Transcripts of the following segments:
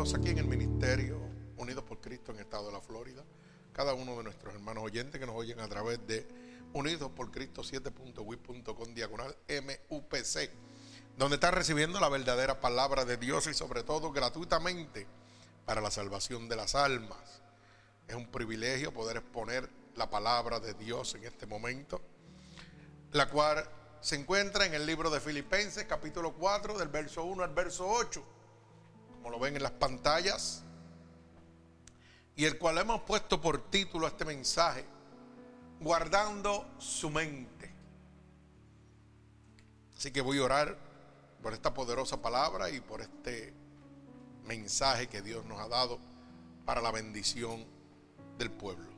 Aquí en el ministerio Unidos por Cristo en el estado de la Florida. Cada uno de nuestros hermanos oyentes que nos oyen a través de Unidos por Cristo 7.wip.com diagonal MUPC, donde está recibiendo la verdadera palabra de Dios y sobre todo gratuitamente para la salvación de las almas. Es un privilegio poder exponer la palabra de Dios en este momento, la cual se encuentra en el libro de Filipenses capítulo 4 del verso 1 al verso 8, como lo ven en las pantallas y el cual hemos puesto por título este mensaje, guardando su mente. Así que voy a orar por esta poderosa palabra y por este mensaje que Dios nos ha dado para la bendición del pueblo.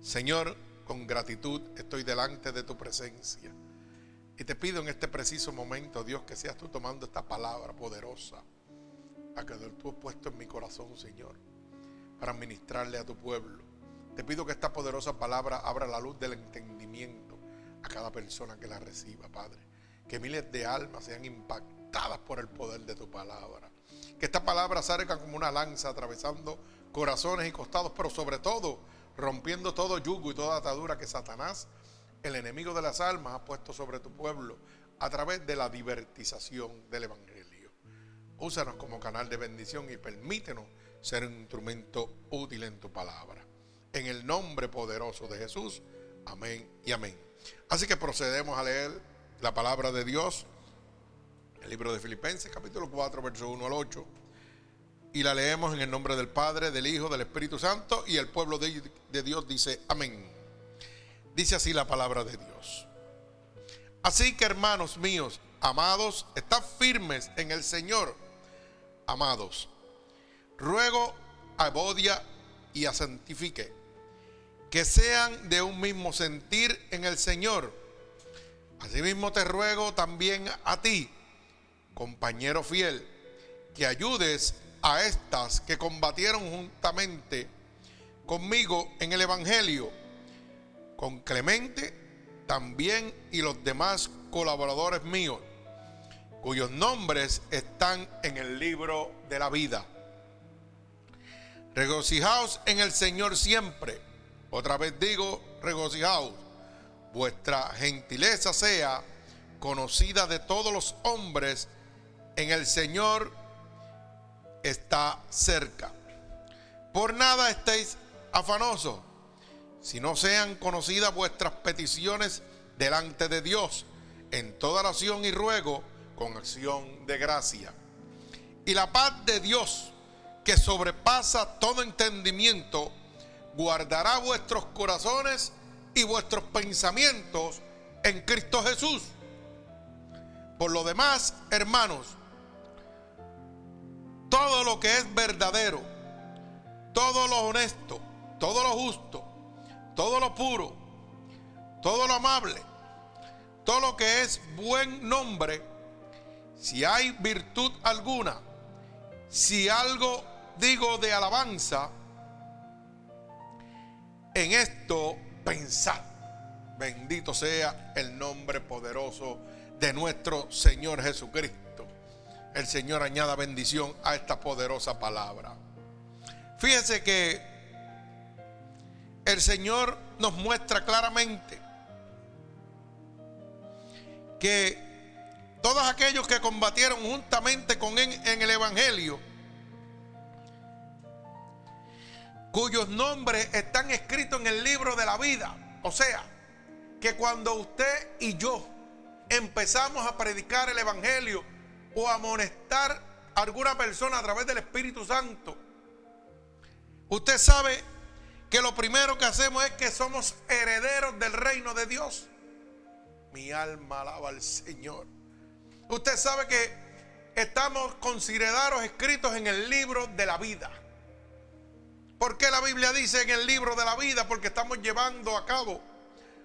Señor, con gratitud estoy delante de tu presencia. Y te pido en este preciso momento, Dios, que seas tú tomando esta palabra poderosa a que tú has puesto en mi corazón, Señor para ministrarle a tu pueblo. Te pido que esta poderosa palabra abra la luz del entendimiento a cada persona que la reciba, Padre. Que miles de almas sean impactadas por el poder de tu palabra. Que esta palabra salga como una lanza atravesando corazones y costados, pero sobre todo rompiendo todo yugo y toda atadura que Satanás, el enemigo de las almas, ha puesto sobre tu pueblo a través de la divertización del Evangelio. Úsanos como canal de bendición y permítenos ser un instrumento útil en tu palabra. En el nombre poderoso de Jesús, amén y amén. Así que procedemos a leer la palabra de Dios, el libro de Filipenses, capítulo 4, verso 1 al 8. Y la leemos en el nombre del Padre, del Hijo, del Espíritu Santo, y el pueblo de, de Dios dice, amén. Dice así la palabra de Dios. Así que hermanos míos, amados, estad firmes en el Señor, amados ruego a Bodia y a Santifique que sean de un mismo sentir en el Señor. Asimismo te ruego también a ti, compañero fiel, que ayudes a estas que combatieron juntamente conmigo en el Evangelio, con Clemente también y los demás colaboradores míos, cuyos nombres están en el libro de la vida. Regocijaos en el Señor siempre. Otra vez digo, regocijaos. Vuestra gentileza sea conocida de todos los hombres. En el Señor está cerca. Por nada estéis afanosos, si no sean conocidas vuestras peticiones delante de Dios, en toda oración y ruego, con acción de gracia. Y la paz de Dios, que sobrepasa todo entendimiento, guardará vuestros corazones y vuestros pensamientos en Cristo Jesús. Por lo demás, hermanos, todo lo que es verdadero, todo lo honesto, todo lo justo, todo lo puro, todo lo amable, todo lo que es buen nombre, si hay virtud alguna, si algo digo de alabanza, en esto pensad. Bendito sea el nombre poderoso de nuestro Señor Jesucristo. El Señor añada bendición a esta poderosa palabra. Fíjense que el Señor nos muestra claramente que todos aquellos que combatieron juntamente con él en el Evangelio, cuyos nombres están escritos en el libro de la vida. O sea, que cuando usted y yo empezamos a predicar el Evangelio o a amonestar a alguna persona a través del Espíritu Santo, usted sabe que lo primero que hacemos es que somos herederos del reino de Dios. Mi alma alaba al Señor. Usted sabe que estamos considerados escritos en el libro de la vida. ¿Por qué la Biblia dice en el libro de la vida? Porque estamos llevando a cabo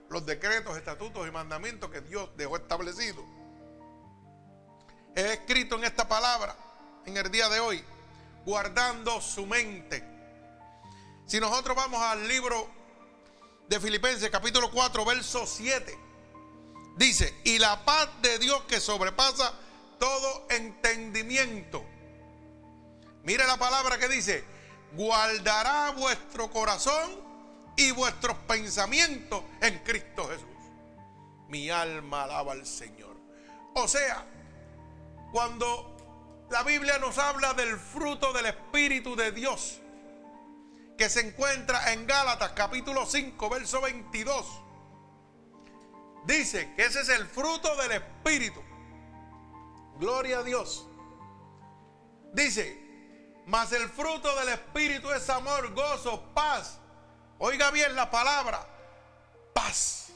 los decretos, estatutos y mandamientos que Dios dejó establecidos. He escrito en esta palabra, en el día de hoy, guardando su mente. Si nosotros vamos al libro de Filipenses capítulo 4, verso 7, dice, y la paz de Dios que sobrepasa todo entendimiento Mire la palabra que dice, guardará vuestro corazón y vuestros pensamientos en Cristo Jesús. Mi alma alaba al Señor. O sea, cuando la Biblia nos habla del fruto del Espíritu de Dios, que se encuentra en Gálatas capítulo 5, verso 22, dice que ese es el fruto del Espíritu. Gloria a Dios. Dice, mas el fruto del Espíritu es amor, gozo, paz. Oiga bien la palabra, paz.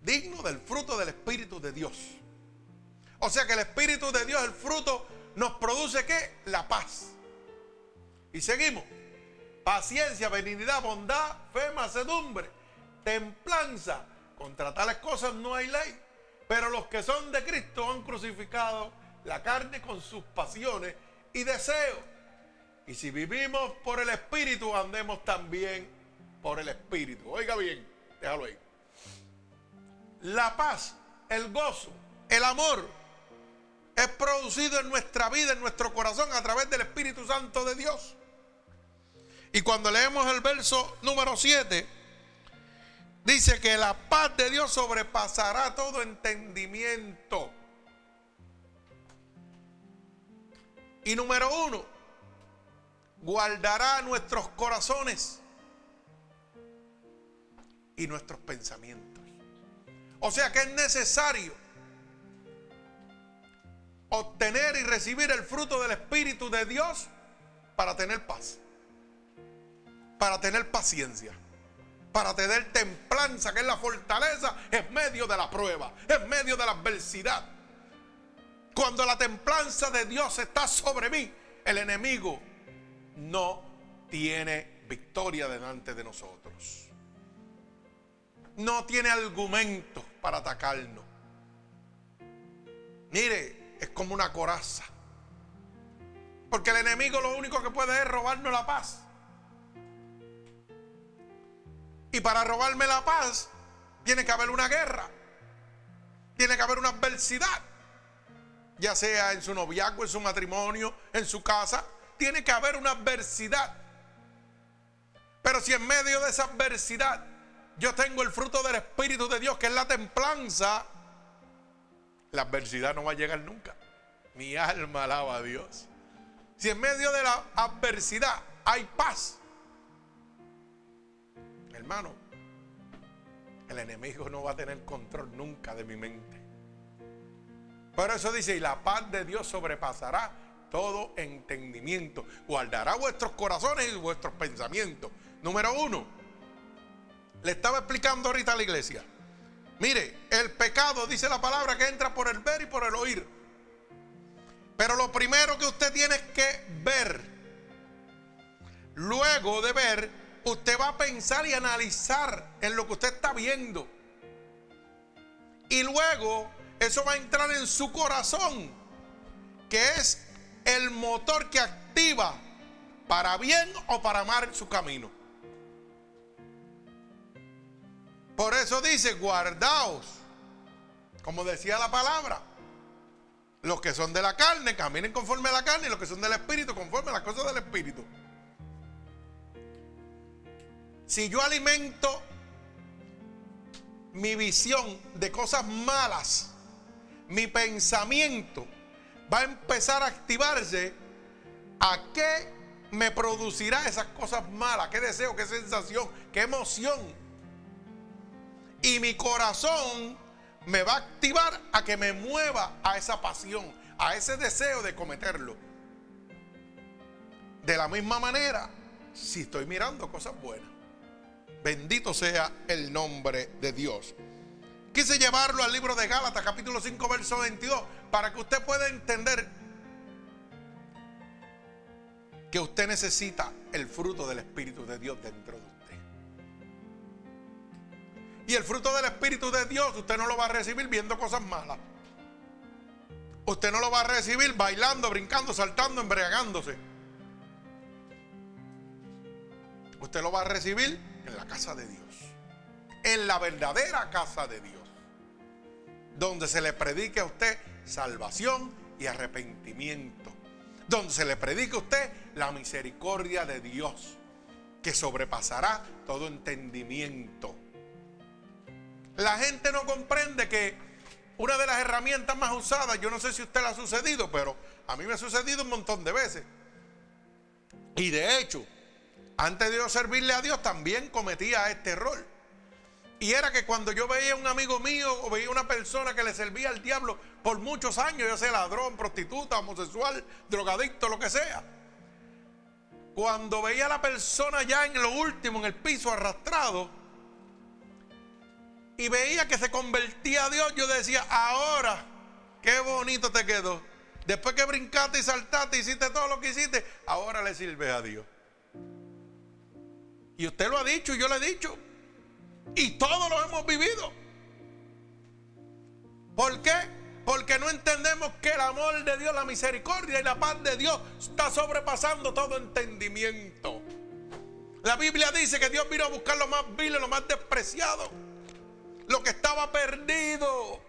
Digno del fruto del Espíritu de Dios. O sea que el Espíritu de Dios, el fruto, nos produce qué? La paz. Y seguimos. Paciencia, benignidad, bondad, fe, macedumbre, templanza. Contra tales cosas no hay ley. Pero los que son de Cristo han crucificado la carne con sus pasiones y deseos. Y si vivimos por el Espíritu, andemos también por el Espíritu. Oiga bien, déjalo ahí. La paz, el gozo, el amor es producido en nuestra vida, en nuestro corazón, a través del Espíritu Santo de Dios. Y cuando leemos el verso número 7, Dice que la paz de Dios sobrepasará todo entendimiento. Y número uno, guardará nuestros corazones y nuestros pensamientos. O sea que es necesario obtener y recibir el fruto del Espíritu de Dios para tener paz, para tener paciencia para tener templanza, que es la fortaleza en medio de la prueba, en medio de la adversidad. Cuando la templanza de Dios está sobre mí, el enemigo no tiene victoria delante de nosotros. No tiene argumentos para atacarnos. Mire, es como una coraza. Porque el enemigo lo único que puede es robarnos la paz. Y para robarme la paz, tiene que haber una guerra. Tiene que haber una adversidad. Ya sea en su noviazgo, en su matrimonio, en su casa. Tiene que haber una adversidad. Pero si en medio de esa adversidad yo tengo el fruto del Espíritu de Dios, que es la templanza, la adversidad no va a llegar nunca. Mi alma alaba a Dios. Si en medio de la adversidad hay paz, Hermano, el enemigo no va a tener control nunca de mi mente. Por eso dice, y la paz de Dios sobrepasará todo entendimiento. Guardará vuestros corazones y vuestros pensamientos. Número uno, le estaba explicando ahorita a la iglesia. Mire, el pecado, dice la palabra, que entra por el ver y por el oír. Pero lo primero que usted tiene que ver. Luego de ver, usted va a pensar y analizar en lo que usted está viendo. Y luego eso va a entrar en su corazón, que es el motor que activa para bien o para mal su camino. Por eso dice, guardaos, como decía la palabra, los que son de la carne caminen conforme a la carne y los que son del espíritu conforme a las cosas del espíritu. Si yo alimento mi visión de cosas malas, mi pensamiento va a empezar a activarse a qué me producirá esas cosas malas, qué deseo, qué sensación, qué emoción. Y mi corazón me va a activar a que me mueva a esa pasión, a ese deseo de cometerlo. De la misma manera, si estoy mirando cosas buenas. Bendito sea el nombre de Dios. Quise llevarlo al libro de Gálatas, capítulo 5, verso 22, para que usted pueda entender que usted necesita el fruto del Espíritu de Dios dentro de usted. Y el fruto del Espíritu de Dios usted no lo va a recibir viendo cosas malas. Usted no lo va a recibir bailando, brincando, saltando, embriagándose. Usted lo va a recibir en la casa de Dios. En la verdadera casa de Dios. donde se le predique a usted salvación y arrepentimiento. Donde se le predique a usted la misericordia de Dios, que sobrepasará todo entendimiento. La gente no comprende que una de las herramientas más usadas, yo no sé si usted le ha sucedido, pero a mí me ha sucedido un montón de veces. Y de hecho, antes de yo servirle a Dios, también cometía este error. Y era que cuando yo veía a un amigo mío o veía una persona que le servía al diablo por muchos años, ya sea ladrón, prostituta, homosexual, drogadicto, lo que sea. Cuando veía a la persona ya en lo último, en el piso arrastrado, y veía que se convertía a Dios, yo decía, ahora, qué bonito te quedó. Después que brincaste y saltaste, hiciste todo lo que hiciste, ahora le sirves a Dios. Y usted lo ha dicho y yo lo he dicho. Y todos lo hemos vivido. ¿Por qué? Porque no entendemos que el amor de Dios, la misericordia y la paz de Dios está sobrepasando todo entendimiento. La Biblia dice que Dios vino a buscar lo más vil, lo más despreciado, lo que estaba perdido.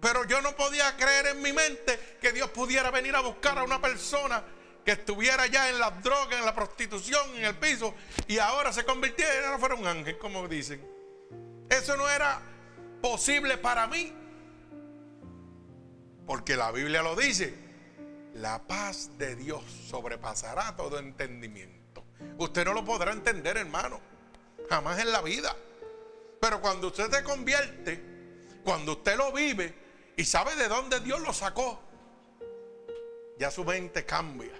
Pero yo no podía creer en mi mente que Dios pudiera venir a buscar a una persona que estuviera ya en las drogas, en la prostitución, en el piso, y ahora se convirtiera, no fuera un ángel, como dicen. Eso no era posible para mí. Porque la Biblia lo dice. La paz de Dios sobrepasará todo entendimiento. Usted no lo podrá entender, hermano. Jamás en la vida. Pero cuando usted se convierte, cuando usted lo vive y sabe de dónde Dios lo sacó, ya su mente cambia.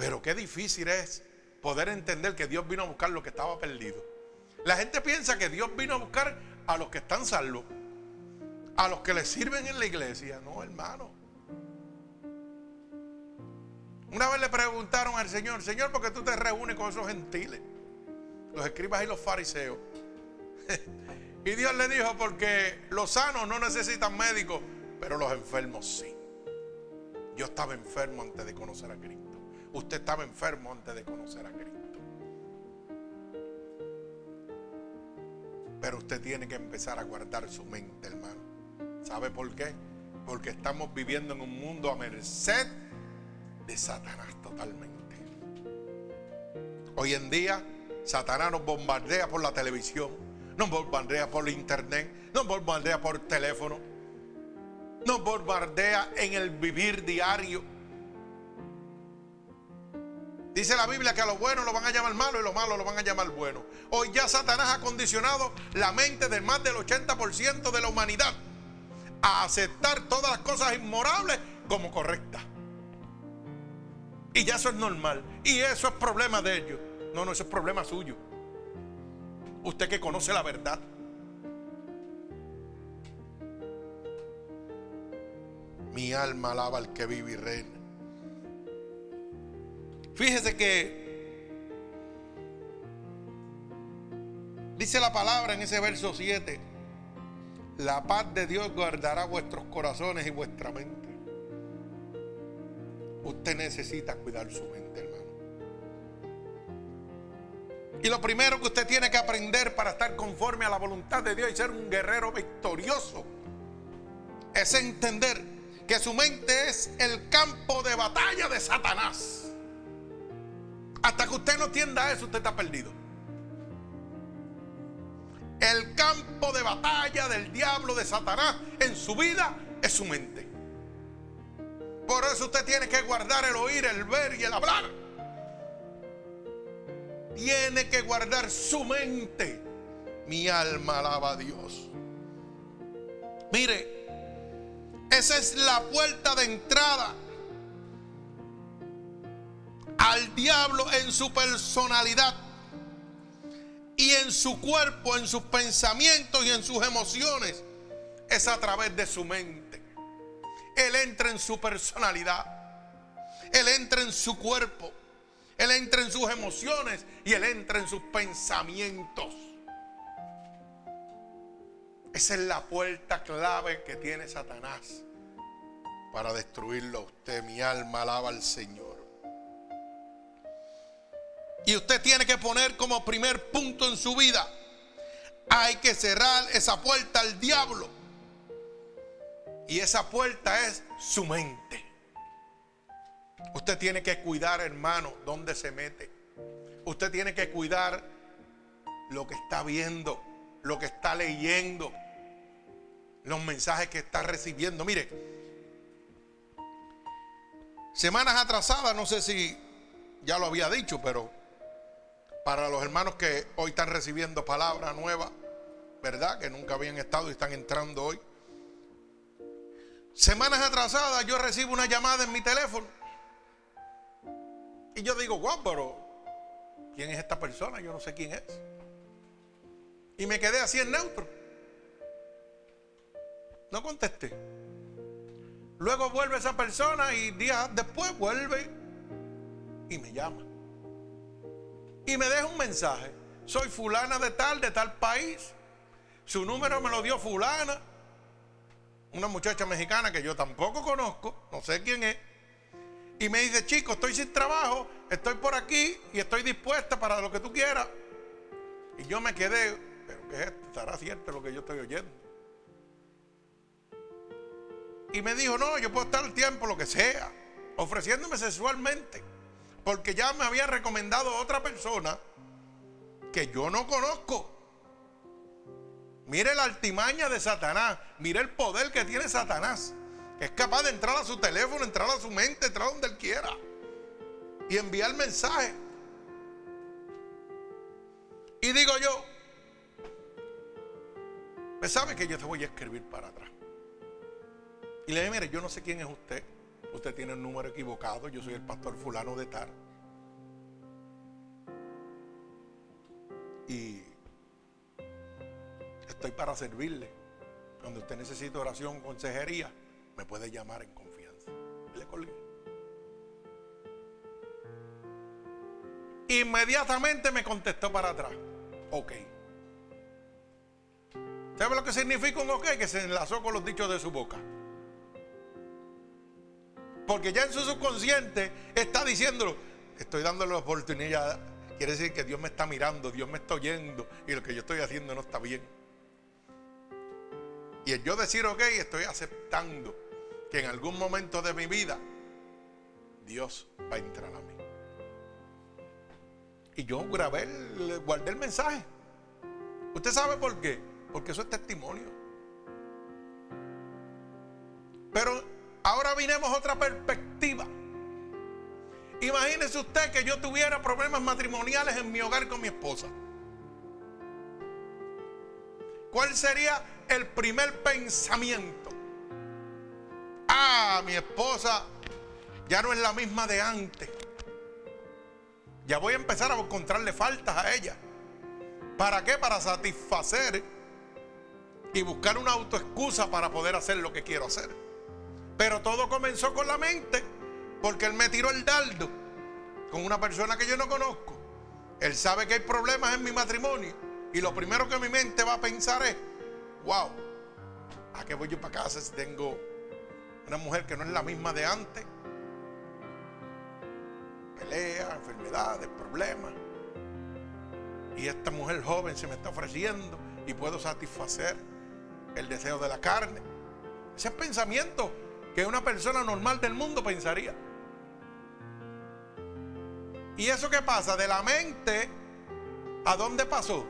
Pero qué difícil es poder entender que Dios vino a buscar lo que estaba perdido. La gente piensa que Dios vino a buscar a los que están salvos, a los que le sirven en la iglesia. No, hermano. Una vez le preguntaron al Señor, Señor, ¿por qué tú te reúnes con esos gentiles? Los escribas y los fariseos. y Dios le dijo, porque los sanos no necesitan médicos, pero los enfermos sí. Yo estaba enfermo antes de conocer a Cristo. Usted estaba enfermo antes de conocer a Cristo. Pero usted tiene que empezar a guardar su mente, hermano. ¿Sabe por qué? Porque estamos viviendo en un mundo a merced de Satanás totalmente. Hoy en día, Satanás nos bombardea por la televisión, nos bombardea por internet, nos bombardea por teléfono, nos bombardea en el vivir diario Dice la Biblia que a lo bueno lo van a llamar malo y lo malo lo van a llamar bueno. Hoy ya Satanás ha condicionado la mente del más del 80% de la humanidad a aceptar todas las cosas inmorables como correctas. Y ya eso es normal. Y eso es problema de ellos. No, no, eso es problema suyo. Usted que conoce la verdad. Mi alma alaba al que vive y reina. Fíjese que dice la palabra en ese verso 7, la paz de Dios guardará vuestros corazones y vuestra mente. Usted necesita cuidar su mente, hermano. Y lo primero que usted tiene que aprender para estar conforme a la voluntad de Dios y ser un guerrero victorioso es entender que su mente es el campo de batalla de Satanás. Hasta que usted no entienda eso, usted está perdido. El campo de batalla del diablo, de Satanás, en su vida es su mente. Por eso usted tiene que guardar el oír, el ver y el hablar. Tiene que guardar su mente. Mi alma alaba a Dios. Mire, esa es la puerta de entrada al diablo en su personalidad y en su cuerpo, en sus pensamientos y en sus emociones, es a través de su mente. Él entra en su personalidad, Él entra en su cuerpo, Él entra en sus emociones y Él entra en sus pensamientos. Esa es la puerta clave que tiene Satanás para destruirlo a usted. Mi alma alaba al Señor. Y usted tiene que poner como primer punto en su vida Hay que cerrar esa puerta al diablo. Y esa puerta es su mente. Usted tiene que cuidar, hermano, dónde se mete. Usted tiene que cuidar lo que está viendo, lo que está leyendo, los mensajes que está recibiendo. Mire, semanas atrasadas, no sé si ya lo había dicho, pero para los hermanos que hoy están recibiendo palabra nueva, ¿verdad? Que nunca habían estado y están entrando hoy. Semanas atrasadas yo recibo una llamada en mi teléfono. Y yo digo, guau, pero ¿quién es esta persona? Yo no sé quién es. Y me quedé así en neutro. No contesté. Luego vuelve esa persona y días después vuelve y me llama. Y me deja un mensaje. Soy fulana de tal, de tal país. Su número me lo dio fulana. Una muchacha mexicana que yo tampoco conozco, no sé quién es. Y me dice, chico, estoy sin trabajo, estoy por aquí y estoy dispuesta para lo que tú quieras. Y yo me quedé, pero ¿qué es esto? ¿Estará cierto lo que yo estoy oyendo? Y me dijo, no, yo puedo estar el tiempo, lo que sea, ofreciéndome sexualmente. Porque ya me había recomendado otra persona que yo no conozco. Mire la altimaña de Satanás. Mire el poder que tiene Satanás. Que es capaz de entrar a su teléfono, entrar a su mente, entrar donde él quiera. Y enviar mensaje. Y digo yo, me sabe que yo te voy a escribir para atrás. Y le dije, mire, yo no sé quién es usted. Usted tiene el número equivocado. Yo soy el pastor fulano de tal. Y estoy para servirle. Cuando usted necesite oración, consejería, me puede llamar en confianza. le colgué. Inmediatamente me contestó para atrás. Ok. ¿Sabe lo que significa un ok? Que se enlazó con los dichos de su boca. Porque ya en su subconsciente está diciéndolo. Estoy dándole la oportunidad. Quiere decir que Dios me está mirando, Dios me está oyendo y lo que yo estoy haciendo no está bien. Y el yo decir, ok, estoy aceptando que en algún momento de mi vida Dios va a entrar a mí. Y yo grabé, guardé el mensaje. ¿Usted sabe por qué? Porque eso es testimonio. Pero ahora vinemos a otra perspectiva. Imagínese usted que yo tuviera problemas matrimoniales en mi hogar con mi esposa. ¿Cuál sería el primer pensamiento? Ah, mi esposa ya no es la misma de antes. Ya voy a empezar a encontrarle faltas a ella. ¿Para qué? Para satisfacer y buscar una autoexcusa para poder hacer lo que quiero hacer. Pero todo comenzó con la mente, porque él me tiró el dardo con una persona que yo no conozco. Él sabe que hay problemas en mi matrimonio y lo primero que mi mente va a pensar es, wow, ¿a qué voy yo para casa si tengo una mujer que no es la misma de antes? Pelea, enfermedades, problemas. Y esta mujer joven se me está ofreciendo y puedo satisfacer el deseo de la carne. Ese es pensamiento que una persona normal del mundo pensaría. ¿Y eso qué pasa? De la mente, ¿a dónde pasó?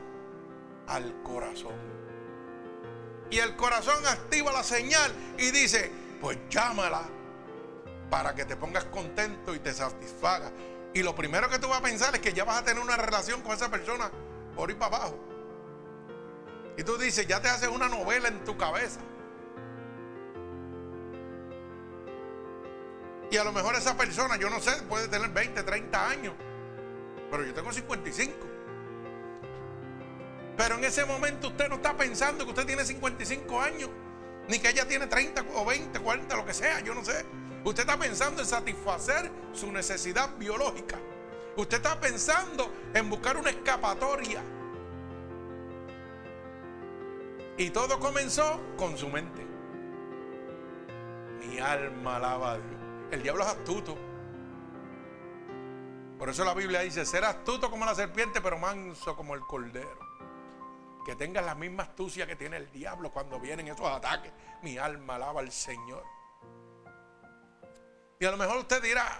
Al corazón. Y el corazón activa la señal y dice, pues llámala para que te pongas contento y te satisfaga. Y lo primero que tú vas a pensar es que ya vas a tener una relación con esa persona por ir para abajo. Y tú dices, ya te haces una novela en tu cabeza. Y a lo mejor esa persona, yo no sé, puede tener 20, 30 años. Pero yo tengo 55. Pero en ese momento usted no está pensando que usted tiene 55 años. Ni que ella tiene 30 o 20, 40, lo que sea, yo no sé. Usted está pensando en satisfacer su necesidad biológica. Usted está pensando en buscar una escapatoria. Y todo comenzó con su mente. Mi alma alaba a Dios. El diablo es astuto. Por eso la Biblia dice, ser astuto como la serpiente, pero manso como el cordero. que tengas la misma astucia que tiene el diablo cuando vienen esos ataques. Mi alma alaba al Señor. Y a lo mejor usted dirá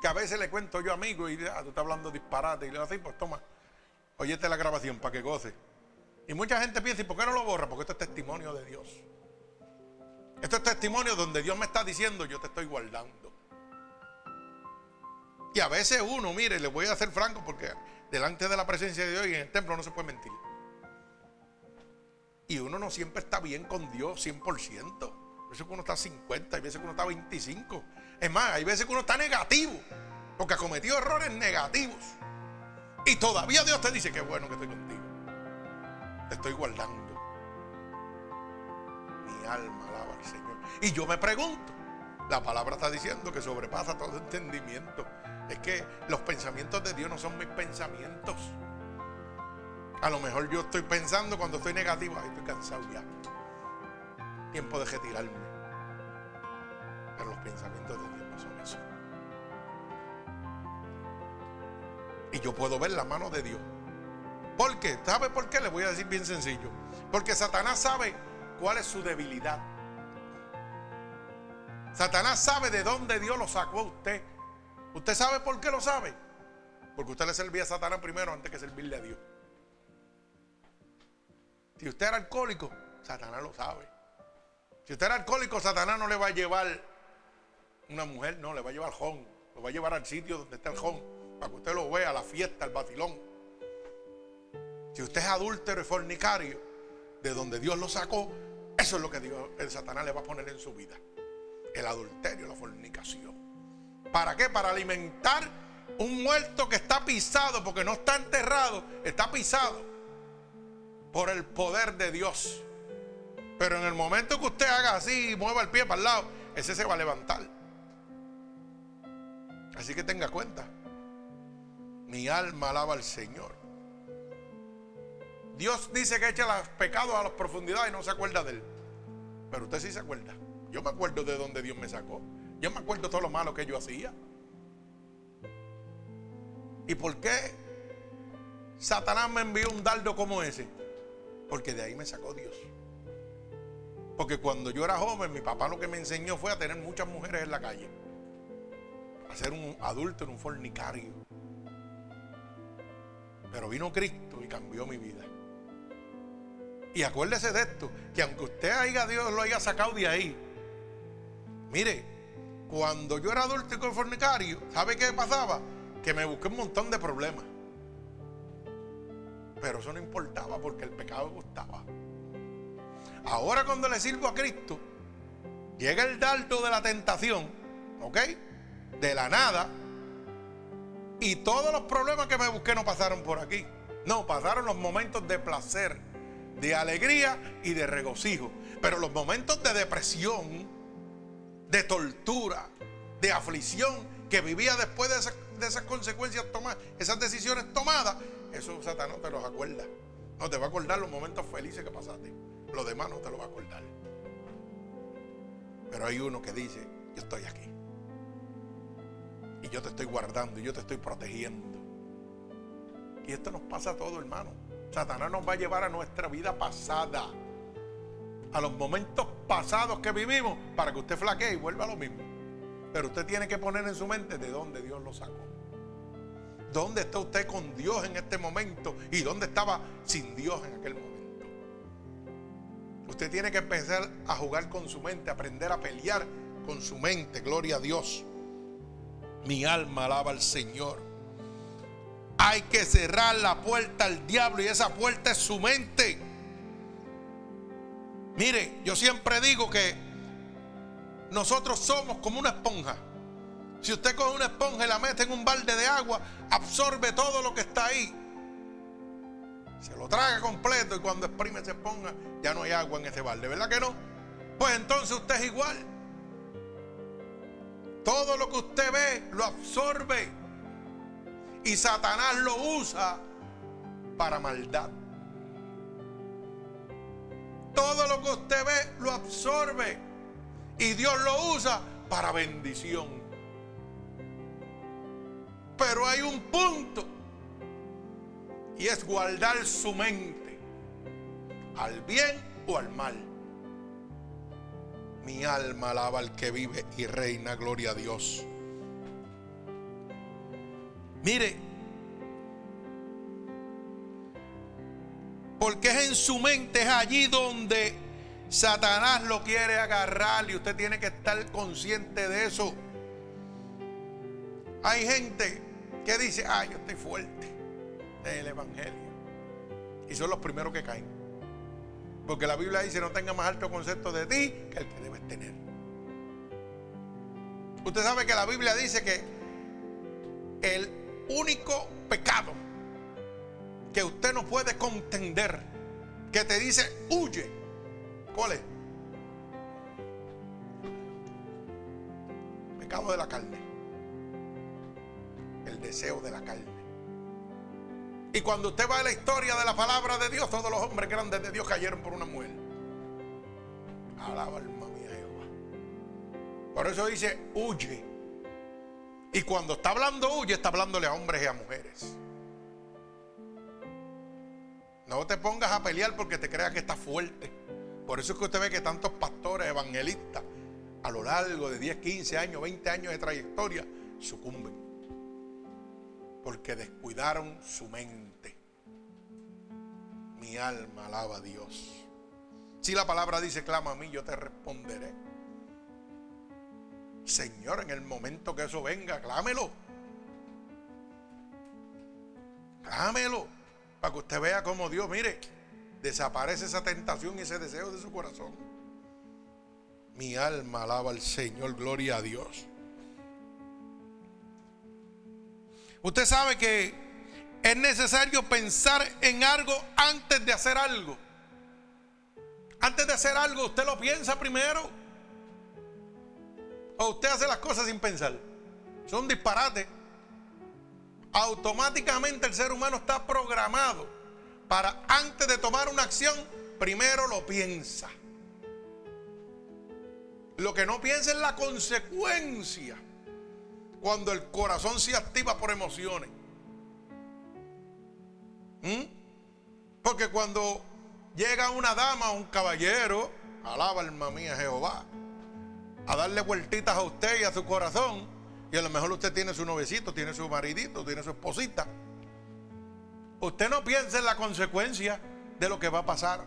que a veces le cuento yo amigo y dirá, ah, tú estás hablando disparate. Y le digo así, pues toma, oyete la grabación para que goce. Y mucha gente piensa, ¿y por qué no lo borra? Porque esto es testimonio de Dios. Esto es testimonio donde Dios me está diciendo, yo te estoy guardando. Y a veces uno, mire, le voy a hacer franco porque delante de la presencia de Dios y en el templo no se puede mentir. Y uno no siempre está bien con Dios 100%. A veces que uno está 50, hay veces que uno está 25. Es más, hay veces que uno está negativo. Porque ha cometido errores negativos. Y todavía Dios te dice que bueno que estoy contigo. Te estoy guardando. Alma alaba al Señor. Y yo me pregunto, la palabra está diciendo que sobrepasa todo entendimiento. Es que los pensamientos de Dios no son mis pensamientos. A lo mejor yo estoy pensando cuando estoy negativo, ay, estoy cansado ya. Tiempo de retirarme. Pero los pensamientos de Dios no son eso. Y yo puedo ver la mano de Dios. ¿Por qué? ¿Sabe por qué? Le voy a decir bien sencillo. Porque Satanás sabe cuál es su debilidad. Satanás sabe de dónde Dios lo sacó a usted. ¿Usted sabe por qué lo sabe? Porque usted le servía a Satanás primero antes que servirle a Dios. Si usted era alcohólico, Satanás lo sabe. Si usted era alcohólico, Satanás no le va a llevar una mujer, no, le va a llevar jón. Lo va a llevar al sitio donde está el jón, para que usted lo vea, la fiesta, al batilón. Si usted es adúltero y fornicario, de donde Dios lo sacó, eso es lo que Dios, el Satanás le va a poner en su vida. El adulterio, la fornicación. ¿Para qué? Para alimentar un muerto que está pisado, porque no está enterrado, está pisado por el poder de Dios. Pero en el momento que usted haga así y mueva el pie para el lado, ese se va a levantar. Así que tenga cuenta. Mi alma alaba al Señor. Dios dice que echa los pecados a las profundidades y no se acuerda de él. Pero usted sí se acuerda. Yo me acuerdo de donde Dios me sacó. Yo me acuerdo todo lo malo que yo hacía. ¿Y por qué Satanás me envió un dardo como ese? Porque de ahí me sacó Dios. Porque cuando yo era joven, mi papá lo que me enseñó fue a tener muchas mujeres en la calle. A ser un adulto en un fornicario. Pero vino Cristo y cambió mi vida. Y acuérdese de esto, que aunque usted haya Dios lo haya sacado de ahí, mire, cuando yo era adulto y fornicario, ¿sabe qué pasaba? Que me busqué un montón de problemas. Pero eso no importaba porque el pecado gustaba. Ahora cuando le sirvo a Cristo, llega el dardo de la tentación, ¿ok? De la nada. Y todos los problemas que me busqué no pasaron por aquí. No, pasaron los momentos de placer, de alegría y de regocijo. Pero los momentos de depresión, de tortura, de aflicción que vivía después de, esas consecuencias tomadas, esas decisiones tomadas, eso Satanás te los acuerda. No te va a acordar los momentos felices que pasaste. Los demás no te lo va a acordar. Pero hay uno que dice, yo estoy aquí. Y yo te estoy guardando y yo te estoy protegiendo. Y esto nos pasa a todo, hermano. Satanás nos va a llevar a nuestra vida pasada a los momentos pasados que vivimos para que usted flaquee y vuelva a lo mismo. Pero usted tiene que poner en su mente de dónde Dios lo sacó. ¿Dónde está usted con Dios en este momento? ¿Y dónde estaba sin Dios en aquel momento? Usted tiene que empezar a jugar con su mente, aprender a pelear con su mente. Gloria a Dios. Mi alma alaba al Señor. Hay que cerrar la puerta al diablo y esa puerta es su mente. Mire, yo siempre digo que nosotros somos como una esponja. Si usted coge una esponja y la mete en un balde de agua, absorbe todo lo que está ahí. Se lo traga completo y cuando exprime esa esponja ya no hay agua en ese balde, ¿verdad que no? Pues entonces usted es igual. Todo lo que usted ve lo absorbe. Y Satanás lo usa para maldad. Todo lo que usted ve lo absorbe. Y Dios lo usa para bendición. Pero hay un punto Y es guardar su mente al bien o al mal. Mi alma alaba al que vive y reina, gloria a Dios. Mire, porque es en su mente, es allí donde Satanás lo quiere agarrar y usted tiene que estar consciente de eso. Hay gente que dice, ah, yo estoy fuerte del Evangelio. Y son los primeros que caen. Porque la Biblia dice, no tenga más alto concepto de ti que el que debes tener. Usted sabe que la Biblia dice que el único pecado que usted no puede contender, que te dice, huye, ¿cuál es? Pecado de la carne. El deseo de la carne. Y cuando usted va a la historia de la palabra de Dios, todos los hombres grandes de Dios cayeron por una mujer. Alaba alma mía Jehová. Por eso dice, huye. Y cuando está hablando huye, está hablándole a hombres y a mujeres. No te pongas a pelear porque te creas que estás fuerte. Por eso es que usted ve que tantos pastores evangelistas a lo largo de 10, 15 años, 20 años de trayectoria sucumben porque descuidaron su mente. Mi alma alaba a Dios. Si la palabra dice, clama a mí, yo te responderé. Señor, en el momento que eso venga, clámelo. Clámelo. Para que usted vea cómo Dios, mire, desaparece esa tentación y ese deseo de su corazón. Mi alma alaba al Señor, gloria a Dios. Usted sabe que es necesario pensar en algo antes de hacer algo. Antes de hacer algo, usted lo piensa primero. O usted hace las cosas sin pensar. Son disparates. Automáticamente el ser humano está programado para antes de tomar una acción, primero lo piensa. Lo que no piensa es la consecuencia cuando el corazón se activa por emociones. ¿Mm? Porque cuando llega una dama o un caballero, alaba alma mía Jehová, a darle vueltitas a usted y a su corazón, y a lo mejor usted tiene su novecito, tiene su maridito, tiene su esposita. Usted no piensa en la consecuencia de lo que va a pasar.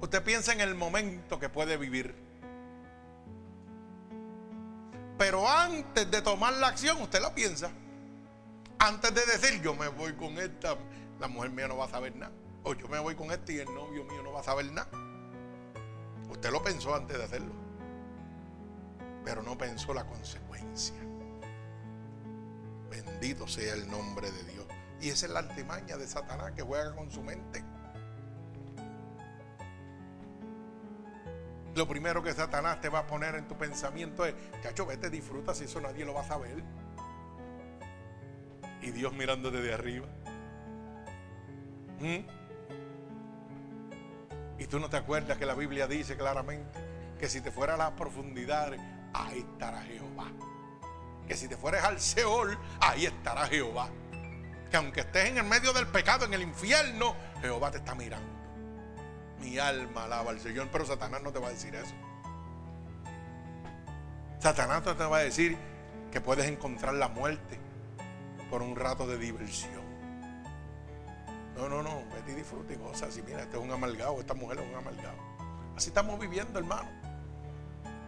Usted piensa en el momento que puede vivir. Pero antes de tomar la acción, usted la piensa. Antes de decir, yo me voy con esta, la mujer mía no va a saber nada. O yo me voy con este y el novio mío no va a saber nada. Usted lo pensó antes de hacerlo. Pero no pensó la consecuencia. Bendito sea el nombre de Dios. Y esa es la artimaña de Satanás que juega con su mente. Lo primero que Satanás te va a poner en tu pensamiento es, chacho, vete, disfruta, si eso nadie lo va a saber. Y Dios mirándote de arriba. ¿Mm? Y tú no te acuerdas que la Biblia dice claramente que si te fueras a las profundidades, ahí estará Jehová. Que si te fueras al Seol, ahí estará Jehová. Que aunque estés en el medio del pecado, en el infierno, Jehová te está mirando. Mi alma alaba al Señor, pero Satanás no te va a decir eso. Satanás no te va a decir que puedes encontrar la muerte por un rato de diversión. No, no, no, vete y disfruta y goza. Si mira, este es un amalgado, esta mujer es un amalgado. Así estamos viviendo, hermano.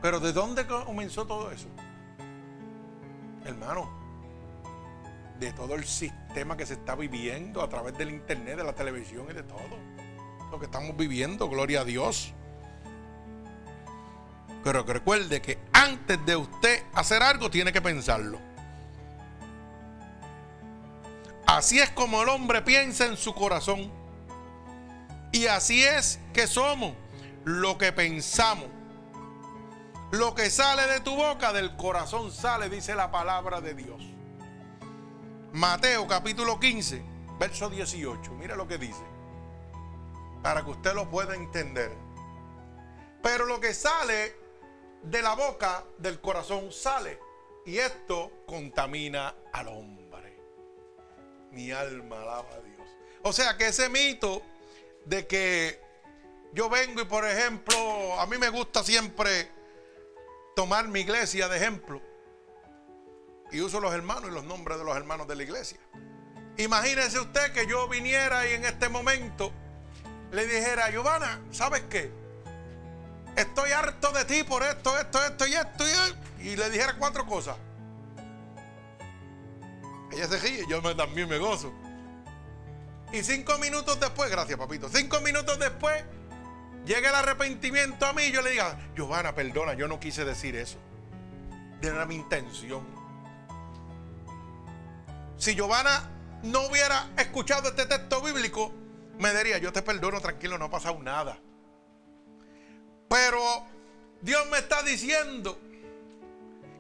Pero ¿de dónde comenzó todo eso? Hermano, de todo el sistema que se está viviendo a través del internet, de la televisión y de todo lo que estamos viviendo, gloria a Dios. Pero que recuerde que antes de usted hacer algo, tiene que pensarlo. Así es como el hombre piensa en su corazón. Y así es que somos lo que pensamos. Lo que sale de tu boca, del corazón sale, dice la palabra de Dios. Mateo capítulo 15, verso 18. Mira lo que dice para que usted lo pueda entender. Pero lo que sale de la boca del corazón sale y esto contamina al hombre. Mi alma alaba a Dios. O sea que ese mito de que yo vengo y por ejemplo, a mí me gusta siempre tomar mi iglesia de ejemplo. Y uso los hermanos y los nombres de los hermanos de la iglesia. Imagínese usted que yo viniera y en este momento le dijera, Giovanna, ¿sabes qué? Estoy harto de ti por esto, esto, esto y esto. Y, y le dijera cuatro cosas. Ella se ríe, yo también me gozo. Y cinco minutos después, gracias papito, cinco minutos después, llega el arrepentimiento a mí y yo le diga, Giovanna, perdona, yo no quise decir eso. De era mi intención. Si Giovanna no hubiera escuchado este texto bíblico, me diría, yo te perdono, tranquilo, no ha pasado nada. Pero Dios me está diciendo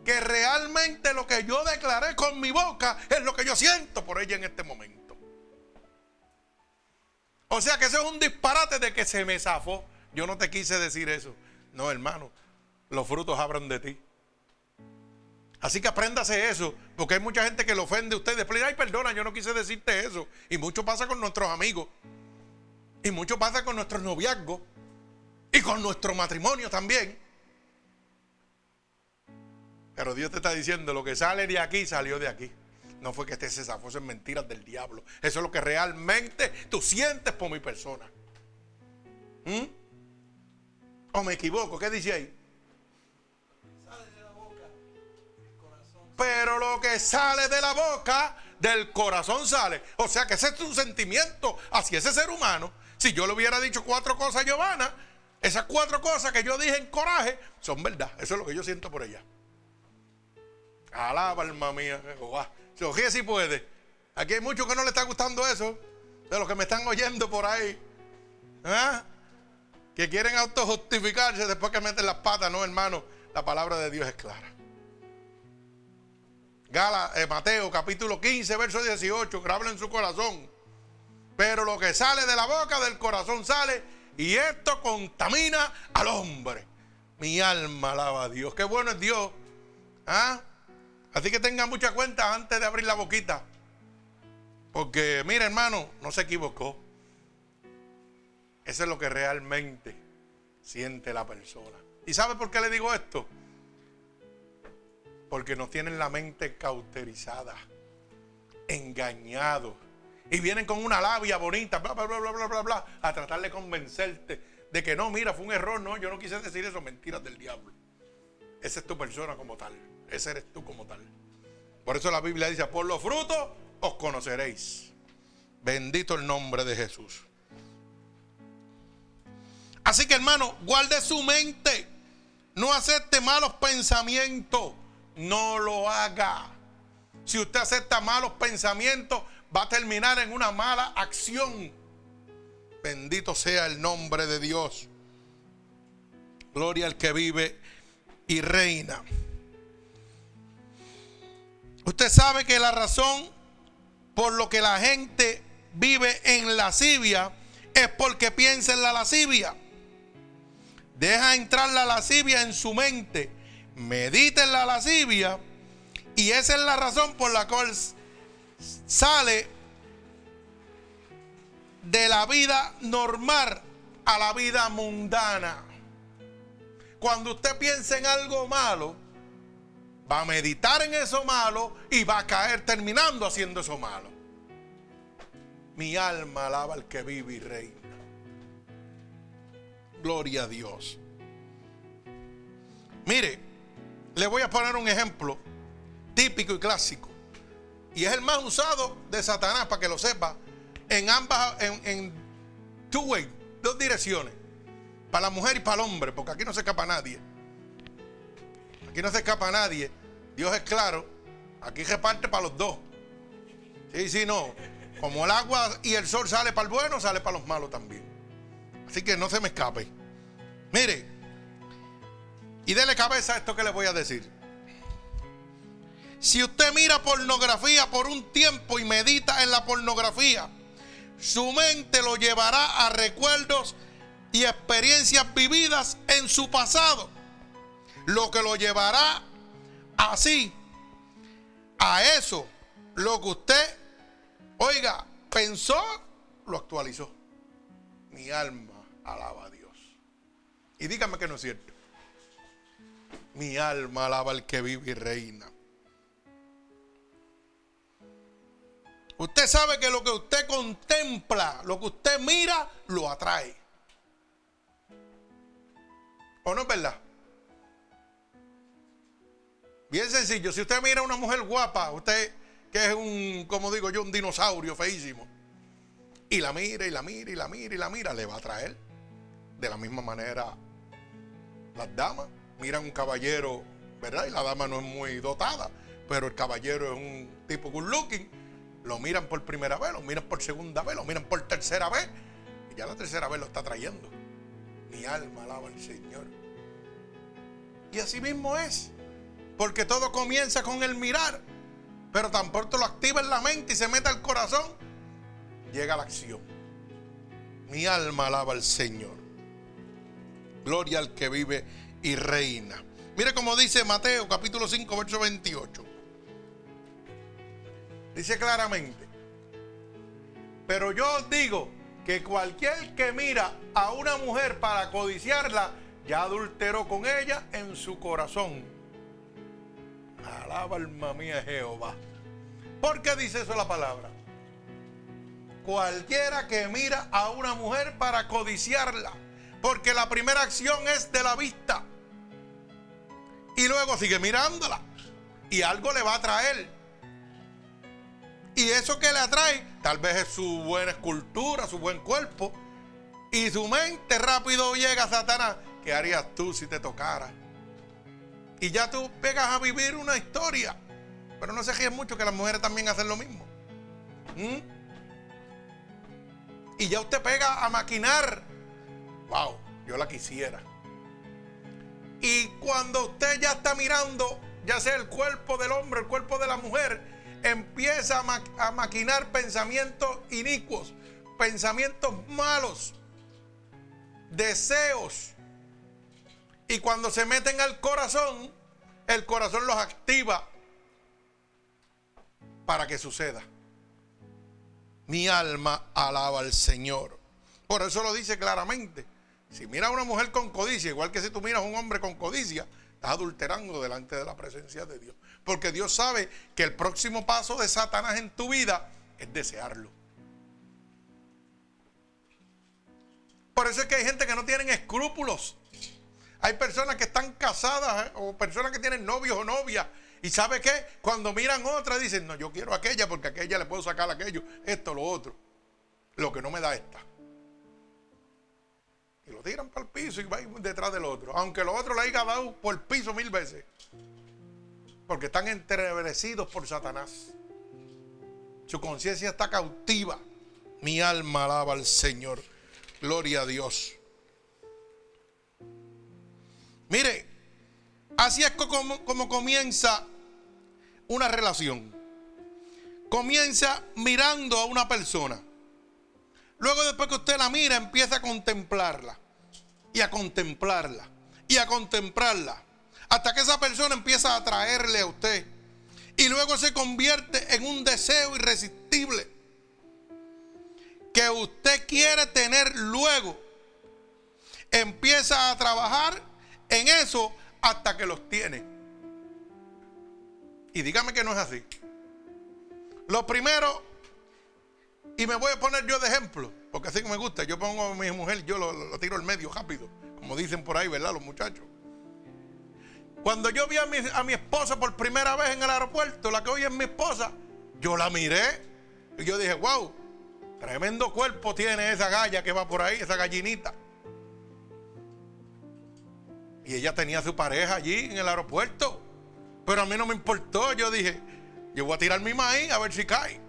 que realmente lo que yo declaré con mi boca es lo que yo siento por ella en este momento. O sea que eso es un disparate de que se me zafó. Yo no te quise decir eso. No, hermano, los frutos abran de ti. Así que apréndase eso, porque hay mucha gente que le ofende a usted. Después, ay, perdona, yo no quise decirte eso. Y mucho pasa con nuestros amigos. Y mucho pasa con nuestros noviazgos. Y con nuestro matrimonio también. Pero Dios te está diciendo, lo que sale de aquí salió de aquí. No fue que esté se zafó, en mentiras del diablo. Eso es lo que realmente tú sientes por mi persona. ¿Mm? ¿O me equivoco? ¿Qué dice ahí? Pero lo que sale de la boca, del corazón sale. O sea que ese es tu sentimiento hacia ese ser humano. Si yo le hubiera dicho cuatro cosas a Giovanna, esas cuatro cosas que yo dije en coraje son verdad. Eso es lo que yo siento por ella. Alaba, alma mía, Jehová. Se si puede. Aquí hay muchos que no le está gustando eso. De los que me están oyendo por ahí. ¿Ah? Que quieren autojustificarse después que meten las patas. No, hermano. La palabra de Dios es clara. Gala, eh, Mateo capítulo 15, verso 18. Grábalo en su corazón. Pero lo que sale de la boca del corazón sale. Y esto contamina al hombre. Mi alma alaba a Dios. Qué bueno es Dios. ¿Ah? Así que tenga mucha cuenta antes de abrir la boquita. Porque, mire hermano, no se equivocó. Eso es lo que realmente siente la persona. ¿Y sabe por qué le digo esto? Porque nos tienen la mente cauterizada, engañados. Y vienen con una labia bonita, bla, bla, bla, bla, bla, bla, bla, a tratar de convencerte de que no, mira, fue un error, no, yo no quise decir eso, mentiras del diablo. Esa es tu persona como tal. Ese eres tú como tal. Por eso la Biblia dice, por los frutos os conoceréis. Bendito el nombre de Jesús. Así que hermano, guarde su mente. No acepte malos pensamientos. No lo haga. Si usted acepta malos pensamientos, va a terminar en una mala acción. Bendito sea el nombre de Dios. Gloria al que vive y reina. Usted sabe que la razón por lo que la gente vive en lascivia es porque piensa en la lascivia. Deja entrar la lascivia en su mente. Medita en la lascivia. Y esa es la razón por la cual sale de la vida normal a la vida mundana. Cuando usted piensa en algo malo, va a meditar en eso malo y va a caer terminando haciendo eso malo. Mi alma alaba al que vive y reina. Gloria a Dios. Mire, le voy a poner un ejemplo típico y clásico. Y es el más usado de Satanás, para que lo sepa, en ambas, en, two way, dos direcciones. Para la mujer y para el hombre, porque aquí no se escapa nadie. Aquí no se escapa nadie. Dios es claro. Aquí reparte para los dos. Sí, sí, no. Como el agua y el sol sale para el bueno, sale para los malos también. Así que no se me escape. Mire, y dele cabeza a esto que le voy a decir. Si usted mira pornografía por un tiempo y medita en la pornografía, su mente lo llevará a recuerdos y experiencias vividas en su pasado lo que lo llevará así a eso, lo que usted Oiga, pensó, lo actualizó. Mi alma alaba a Dios. Y dígame que no es cierto. Mi alma alaba al que vive y reina. Usted sabe que lo que usted contempla, lo que usted mira, lo atrae. ¿O no es verdad? Bien sencillo. Si usted mira a una mujer guapa, usted que es un, como digo yo, un dinosaurio feísimo, y la mira y la mira y la mira y la mira, le va a atraer. De la misma manera, las damas miran un caballero, ¿verdad? Y la dama no es muy dotada, pero el caballero es un tipo good looking lo miran por primera vez, lo miran por segunda vez, lo miran por tercera vez. Y ya la tercera vez lo está trayendo. Mi alma alaba al Señor. Y así mismo es. Porque todo comienza con el mirar. Pero tan pronto lo activa en la mente y se mete al corazón, llega la acción. Mi alma alaba al Señor. Gloria al que vive y reina. Mire como dice Mateo capítulo 5, verso 28. Dice claramente, pero yo os digo que cualquier que mira a una mujer para codiciarla, ya adulteró con ella en su corazón. Alaba alma mía Jehová. ¿Por qué dice eso la palabra? Cualquiera que mira a una mujer para codiciarla, porque la primera acción es de la vista. Y luego sigue mirándola. Y algo le va a traer. Y eso que le atrae, tal vez es su buena escultura, su buen cuerpo. Y su mente rápido llega a Satanás. ¿Qué harías tú si te tocara? Y ya tú pegas a vivir una historia. Pero no se ríe mucho que las mujeres también hacen lo mismo. ¿Mm? Y ya usted pega a maquinar. Wow, yo la quisiera. Y cuando usted ya está mirando, ya sea el cuerpo del hombre, el cuerpo de la mujer, empieza a, maquinar pensamientos inicuos, pensamientos malos, deseos. Y cuando se meten al corazón, el corazón los activa para que suceda. Mi alma alaba al Señor. Por eso lo dice claramente. Si mira a una mujer con codicia, igual que si tú miras a un hombre con codicia, estás adulterando delante de la presencia de Dios. Porque Dios sabe que el próximo paso de Satanás en tu vida es desearlo. Por eso es que hay gente que no tienen escrúpulos. Hay personas que están casadas ¿eh? o personas que tienen novios o novias. Y sabe qué? Cuando miran otra dicen, no, yo quiero aquella porque aquella le puedo sacar aquello, esto, lo otro. Lo que no me da esta. Y lo tiran para el piso y va detrás del otro. Aunque lo otro le haya dado por el piso mil veces. Porque están entreverecidos por Satanás. Su conciencia está cautiva. Mi alma alaba al Señor. Gloria a Dios. Mire, así es como, como comienza una relación. Comienza mirando a una persona. Luego después que usted la mira, empieza a contemplarla. Y a contemplarla. Y a contemplarla hasta que esa persona empieza a atraerle a usted. Y luego se convierte en un deseo irresistible que usted quiere tener luego. Empieza a trabajar en eso hasta que los tiene. Y dígame que no es así. Lo primero, y me voy a poner yo de ejemplo, porque así que me gusta, yo pongo a mi mujer, yo lo, lo tiro al medio rápido, como dicen por ahí, ¿verdad? Los muchachos. Cuando yo vi a mi, esposa por primera vez en el aeropuerto, la que hoy es mi esposa, yo la miré y yo dije, wow, tremendo cuerpo tiene esa galla que va por ahí, esa gallinita. Y ella tenía su pareja allí en el aeropuerto. Pero a mí no me importó. Yo dije, yo voy a tirar mi maíz a ver si cae.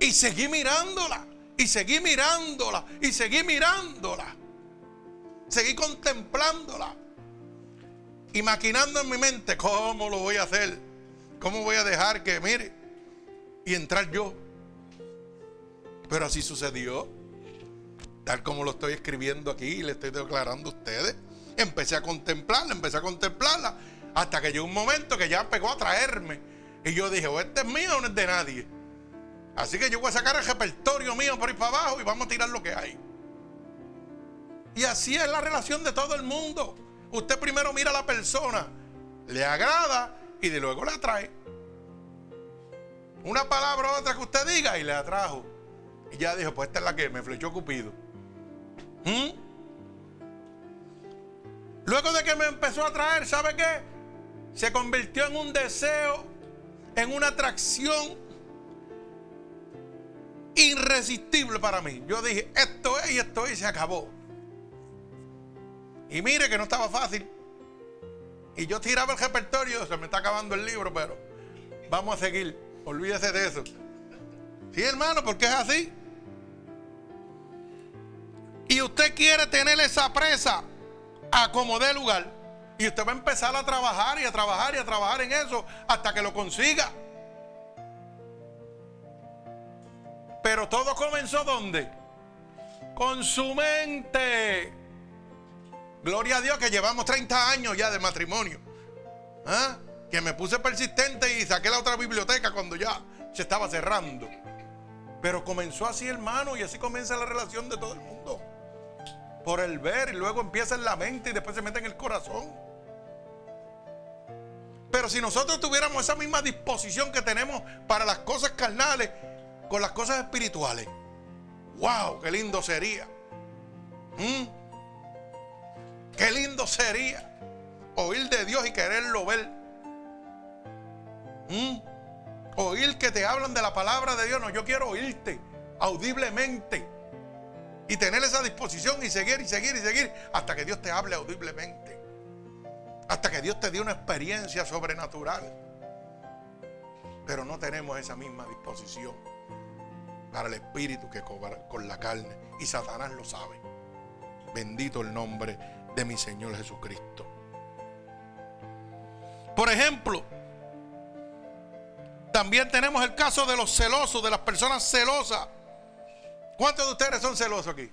Y seguí mirándola. Y seguí mirándola. Y seguí mirándola. Seguí contemplándola y maquinando en mi mente, ¿cómo lo voy a hacer? ¿Cómo voy a dejar que, mire, y entrar yo? Pero así sucedió, tal como lo estoy escribiendo aquí y le estoy declarando a ustedes. Empecé a contemplarla, empecé a contemplarla, hasta que llegó un momento que ya pegó a traerme. Y yo dije, o este es mío o no es de nadie. Así que yo voy a sacar el repertorio mío por ir para abajo y vamos a tirar lo que hay. Y así es la relación de todo el mundo. Usted primero mira a la persona, le agrada y de luego la atrae. Una palabra u otra que usted diga y le atrajo. Y ya dijo, pues esta es la que me flechó Cupido. ¿Mm? Luego de que me empezó a atraer, ¿sabe qué? Se convirtió en un deseo, en una atracción irresistible para mí. Yo dije, esto es y esto es y se acabó. Y mire que no estaba fácil. Y yo tiraba el repertorio, se me está acabando el libro, pero vamos a seguir. Olvídese de eso. Sí, hermano, porque es así. Y usted quiere tener esa presa a como dé lugar. Y usted va a empezar a trabajar y a trabajar y a trabajar en eso hasta que lo consiga. Pero todo comenzó ¿dónde? Con su mente. Gloria a Dios que llevamos 30 años ya de matrimonio. ¿Ah? Que me puse persistente y saqué la otra biblioteca cuando ya se estaba cerrando. Pero comenzó así, hermano, y así comienza la relación de todo el mundo. Por el ver y luego empieza en la mente y después se mete en el corazón. Pero si nosotros tuviéramos esa misma disposición que tenemos para las cosas carnales con las cosas espirituales, wow, qué lindo sería. ¿Mm? Qué lindo sería oír de Dios y quererlo ver. ¿Mm? Oír que te hablan de la palabra de Dios. No, yo quiero oírte audiblemente. Y tener esa disposición y seguir y seguir y seguir hasta que Dios te hable audiblemente. Hasta que Dios te dé una experiencia sobrenatural. Pero no tenemos esa misma disposición para el espíritu que con la carne. Y Satanás lo sabe. Bendito el nombre de mi Señor Jesucristo. Por ejemplo, también tenemos el caso de los celosos, de las personas celosas. ¿Cuántos de ustedes son celosos aquí?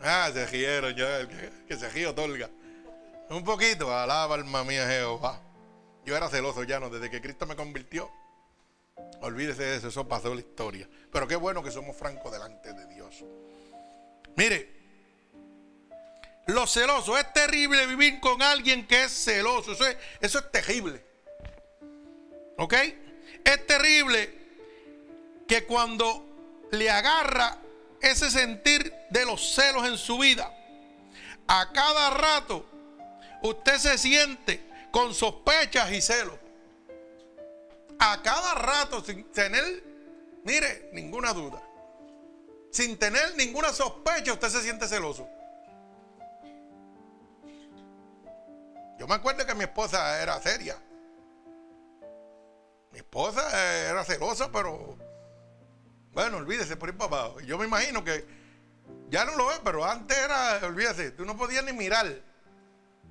Ah, se rieron ya, que, se río tolga. Un poquito, alaba alma mía Jehová. Yo era celoso ya no, desde que Cristo me convirtió. Olvídese de eso, eso pasó la historia. Pero qué bueno que somos francos delante de Dios. Mire, los celosos. Es terrible vivir con alguien que es celoso. Eso es, eso es terrible. ¿Ok? Es terrible que cuando le agarra ese sentir de los celos en su vida, a cada rato usted se siente con sospechas y celos. A cada rato sin tener, mire, ninguna duda. Sin tener ninguna sospecha, usted se siente celoso. Yo me acuerdo que mi esposa era seria. Mi esposa era celosa, pero bueno, olvídese por ir para. Yo me imagino que ya no lo es, pero antes era, olvídese, tú no podías ni mirar.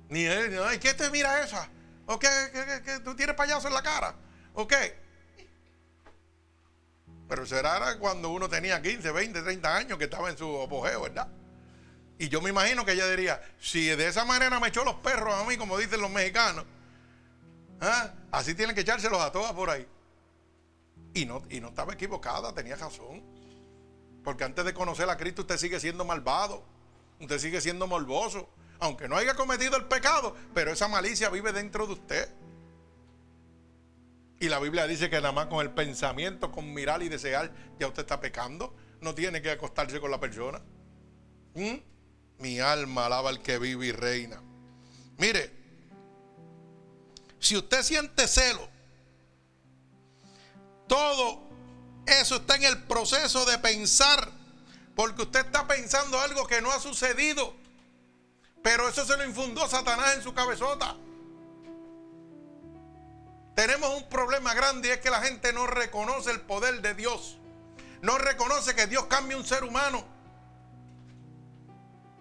Ni él, ay, ¿qué te mira esa? ¿O qué, qué, tú tienes payaso en la cara? ¿O qué? Pero será cuando uno tenía 15, 20, 30 años que estaba en su apogeo, ¿verdad? Y yo me imagino que ella diría, si de esa manera me echó los perros a mí, como dicen los mexicanos, ¿ah? así tienen que echárselos a todas por ahí. Y no, y no estaba equivocada, tenía razón. Porque antes de conocer a Cristo usted sigue siendo malvado, usted sigue siendo morboso, aunque no haya cometido el pecado, pero esa malicia vive dentro de usted. Y la Biblia dice que nada más con el pensamiento, con mirar y desear, ya usted está pecando. No tiene que acostarse con la persona. ¿Mm? Mi alma alaba al que vive y reina. Mire, si usted siente celo, todo eso está en el proceso de pensar, porque usted está pensando algo que no ha sucedido, pero eso se lo infundó Satanás en su cabezota. Tenemos un problema grande y es que la gente no reconoce el poder de Dios. No reconoce que Dios cambia un ser humano.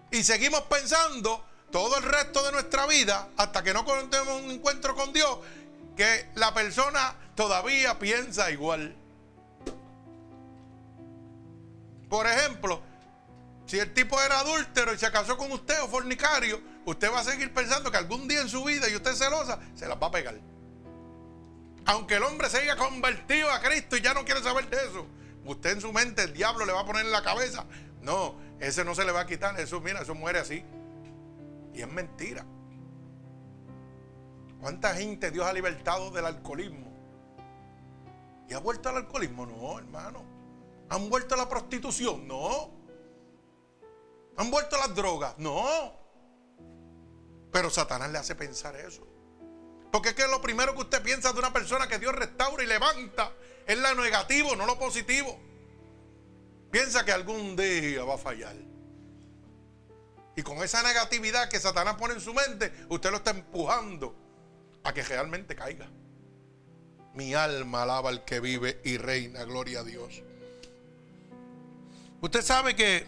Y seguimos pensando todo el resto de nuestra vida, hasta que no tenemos un encuentro con Dios, que la persona todavía piensa igual. Por ejemplo, si el tipo era adúltero y se casó con usted o fornicario, usted va a seguir pensando que algún día en su vida y usted es celosa, se las va a pegar. Aunque el hombre se haya convertido a Cristo y ya no quiere saber de eso. Usted en su mente, el diablo le va a poner en la cabeza. No, ese no se le va a quitar. Eso, mira, eso muere así. Y es mentira. ¿Cuánta gente Dios ha libertado del alcoholismo? ¿Y ha vuelto al alcoholismo? No, hermano. ¿Han vuelto a la prostitución? No. ¿Han vuelto a las drogas? No. Pero Satanás le hace pensar eso. Porque es que lo primero que usted piensa de una persona que Dios restaura y levanta es lo negativo, no lo positivo. Piensa que algún día va a fallar. Y con esa negatividad que Satanás pone en su mente, usted lo está empujando a que realmente caiga. Mi alma alaba al que vive y reina, gloria a Dios. Usted sabe que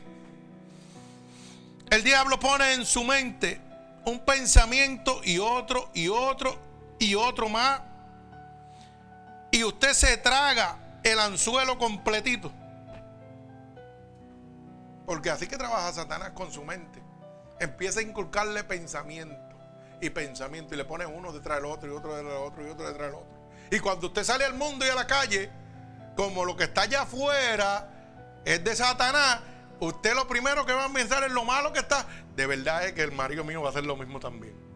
el diablo pone en su mente un pensamiento y otro y otro y otro más. Y usted se traga el anzuelo completito. Porque así que trabaja Satanás con su mente. Empieza a inculcarle pensamiento y pensamiento y le pone uno detrás del otro y otro detrás del otro y otro detrás del otro. Y cuando usted sale al mundo y a la calle, como lo que está allá afuera es de Satanás, usted lo primero que va a pensar es lo malo que está. De verdad es que el marido mío va a hacer lo mismo también.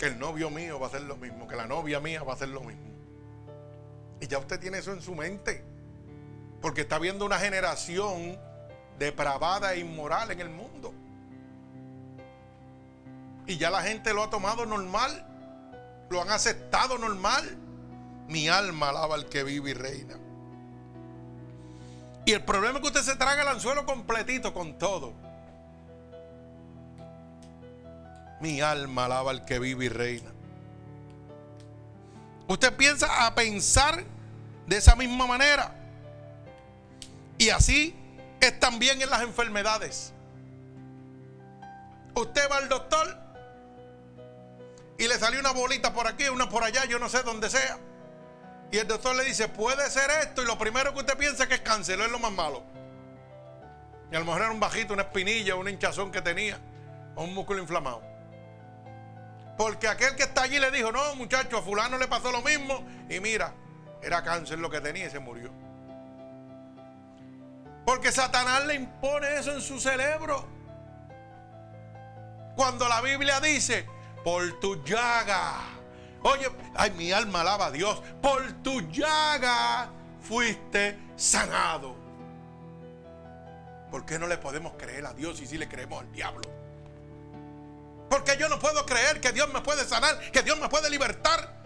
Que el novio mío va a hacer lo mismo. Que la novia mía va a hacer lo mismo. Y ya usted tiene eso en su mente. Porque está viendo una generación depravada e inmoral en el mundo. Y ya la gente lo ha tomado normal. Lo han aceptado normal. Mi alma alaba al que vive y reina. Y el problema es que usted se traga el anzuelo completito con todo. Mi alma alaba al que vive y reina. Usted piensa a pensar de esa misma manera. Y así es también en las enfermedades. Usted va al doctor y le salió una bolita por aquí, una por allá, yo no sé dónde sea. Y el doctor le dice, puede ser esto. Y lo primero que usted piensa es que es cáncer, es lo más malo. Y a lo mejor era un bajito, una espinilla, un hinchazón que tenía, o un músculo inflamado. Porque aquel que está allí le dijo, no, muchacho, a fulano le pasó lo mismo. Y mira, era cáncer lo que tenía y se murió. Porque Satanás le impone eso en su cerebro. Cuando la Biblia dice, por tu llaga. Oye, ay, mi alma alaba a Dios. Por tu llaga fuiste sanado. ¿Por qué no le podemos creer a Dios y si le creemos al diablo? Porque yo no puedo creer que Dios me puede sanar, que Dios me puede libertar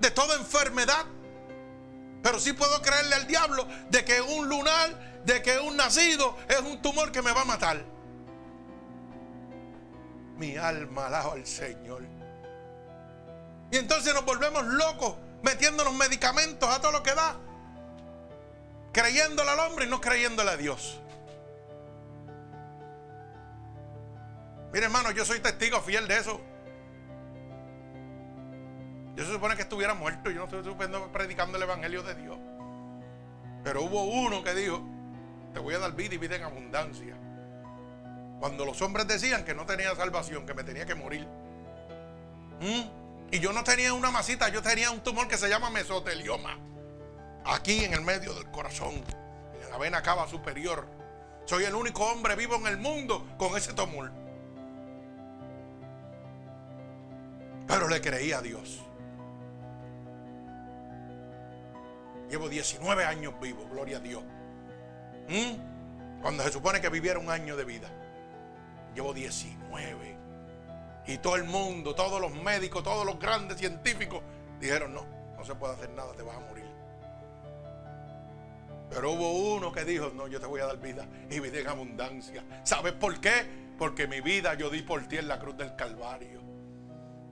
de toda enfermedad. Pero sí puedo creerle al diablo de que un lunar, de que un nacido es un tumor que me va a matar. Mi alma alaba al Señor. Y entonces nos volvemos locos metiéndonos medicamentos a todo lo que da. Creyéndole al hombre y no creyéndole a Dios. Mire hermano, yo soy testigo fiel de eso. Yo se supone que estuviera muerto. Yo no estoy predicando el Evangelio de Dios. Pero hubo uno que dijo, te voy a dar vida y vida en abundancia. Cuando los hombres decían que no tenía salvación, que me tenía que morir. ¿Mm? Y yo no tenía una masita, yo tenía un tumor que se llama mesotelioma. Aquí en el medio del corazón, en la vena cava superior. Soy el único hombre vivo en el mundo con ese tumor. Pero le creí a Dios. Llevo 19 años vivo, gloria a Dios. ¿Mm? Cuando se supone que viviera un año de vida. Llevo 19. Y todo el mundo, todos los médicos, todos los grandes científicos dijeron, no, no se puede hacer nada, te vas a morir. Pero hubo uno que dijo, no, yo te voy a dar vida y vida en abundancia. ¿Sabes por qué? Porque mi vida yo di por ti en la cruz del Calvario.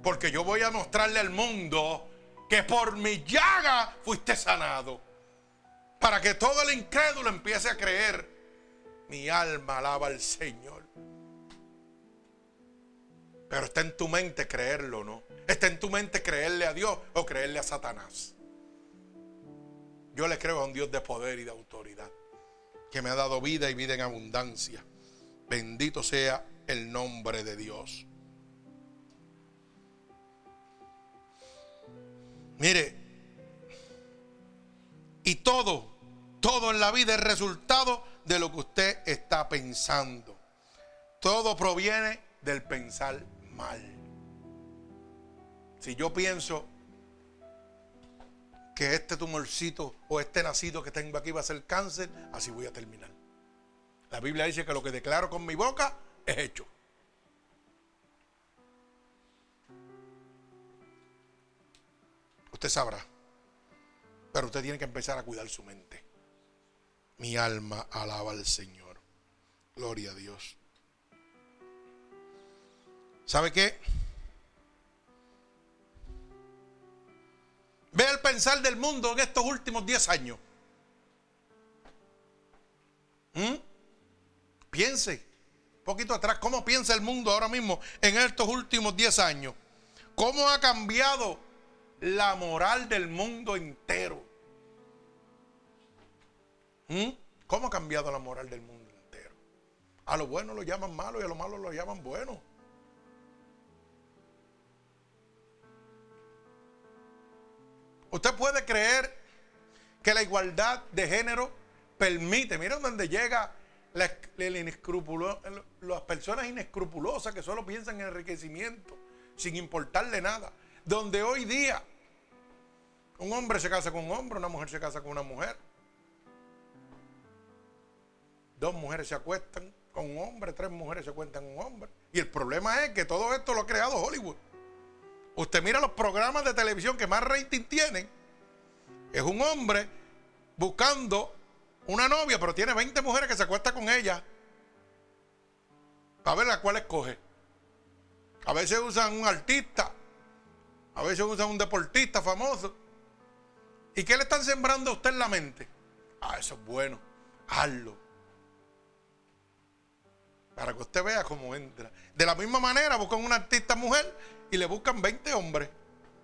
Porque yo voy a mostrarle al mundo que por mi llaga fuiste sanado. Para que todo el incrédulo empiece a creer. Mi alma alaba al Señor. Pero está en tu mente creerlo, ¿no? Está en tu mente creerle a Dios o creerle a Satanás. Yo le creo a un Dios de poder y de autoridad, que me ha dado vida y vida en abundancia. Bendito sea el nombre de Dios. Mire, y todo, todo en la vida es resultado de lo que usted está pensando. Todo proviene del pensar mal. Si yo pienso que este tumorcito o este nacido que tengo aquí va a ser cáncer, así voy a terminar. La Biblia dice que lo que declaro con mi boca es hecho. Usted sabrá. Pero usted tiene que empezar a cuidar su mente. Mi alma alaba al Señor. Gloria a Dios. ¿Sabe qué? Ve el pensar del mundo en estos últimos 10 años. ¿Mm? Piense, un poquito atrás, ¿cómo piensa el mundo ahora mismo en estos últimos 10 años? ¿Cómo ha cambiado la moral del mundo entero? ¿Mm? ¿Cómo ha cambiado la moral del mundo entero? A lo bueno lo llaman malo y a lo malo lo llaman bueno. Usted puede creer que la igualdad de género permite, miren dónde llega la, las personas inescrupulosas que solo piensan en enriquecimiento, sin importarle nada. Donde hoy día un hombre se casa con un hombre, una mujer se casa con una mujer. Dos mujeres se acuestan con un hombre, tres mujeres se cuentan con un hombre. Y el problema es que todo esto lo ha creado Hollywood. Usted mira los programas de televisión que más rating tienen. Es un hombre buscando una novia, pero tiene 20 mujeres que se acuesta con ella. Para ver a cuál escoge. A veces usan un artista. A veces usan un deportista famoso. ¿Y qué le están sembrando a usted en la mente? Ah, eso es bueno. Hazlo. Para que usted vea cómo entra. De la misma manera buscan una artista mujer y le buscan 20 hombres.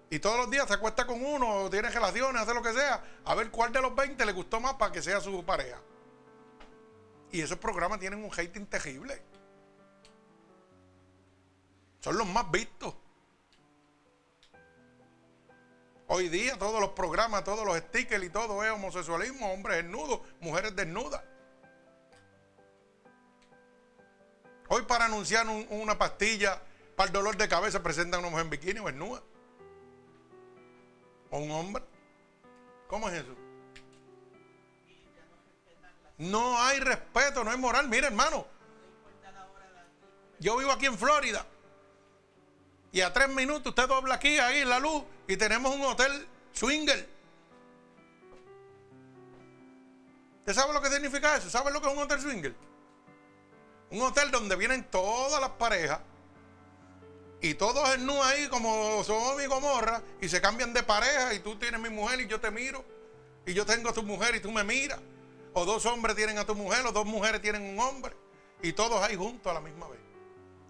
Y todos los días se acuesta con uno, o tiene relaciones, hace lo que sea, a ver cuál de los 20 le gustó más para que sea su pareja. Y esos programas tienen un hating terrible. Son los más vistos. Hoy día todos los programas, todos los stickers y todo es homosexualismo, hombres desnudos, mujeres desnudas. Hoy para anunciar una pastilla para el dolor de cabeza presentan a una mujer en bikini o desnuda. O un hombre. ¿Cómo es eso? No hay respeto, no hay moral. Mire, hermano. Yo vivo aquí en Florida. Y a tres minutos usted dobla aquí, ahí en la luz, y tenemos un hotel swinger. ¿Usted sabe lo que significa eso? ¿Sabe lo que es un hotel swinger? Un hotel donde vienen todas las parejas y todos en nu ahí como son y Gomorra y se cambian de pareja y tú tienes mi mujer y yo te miro y yo tengo a tu mujer y tú me miras. O dos hombres tienen a tu mujer o dos mujeres tienen un hombre y todos ahí juntos a la misma vez.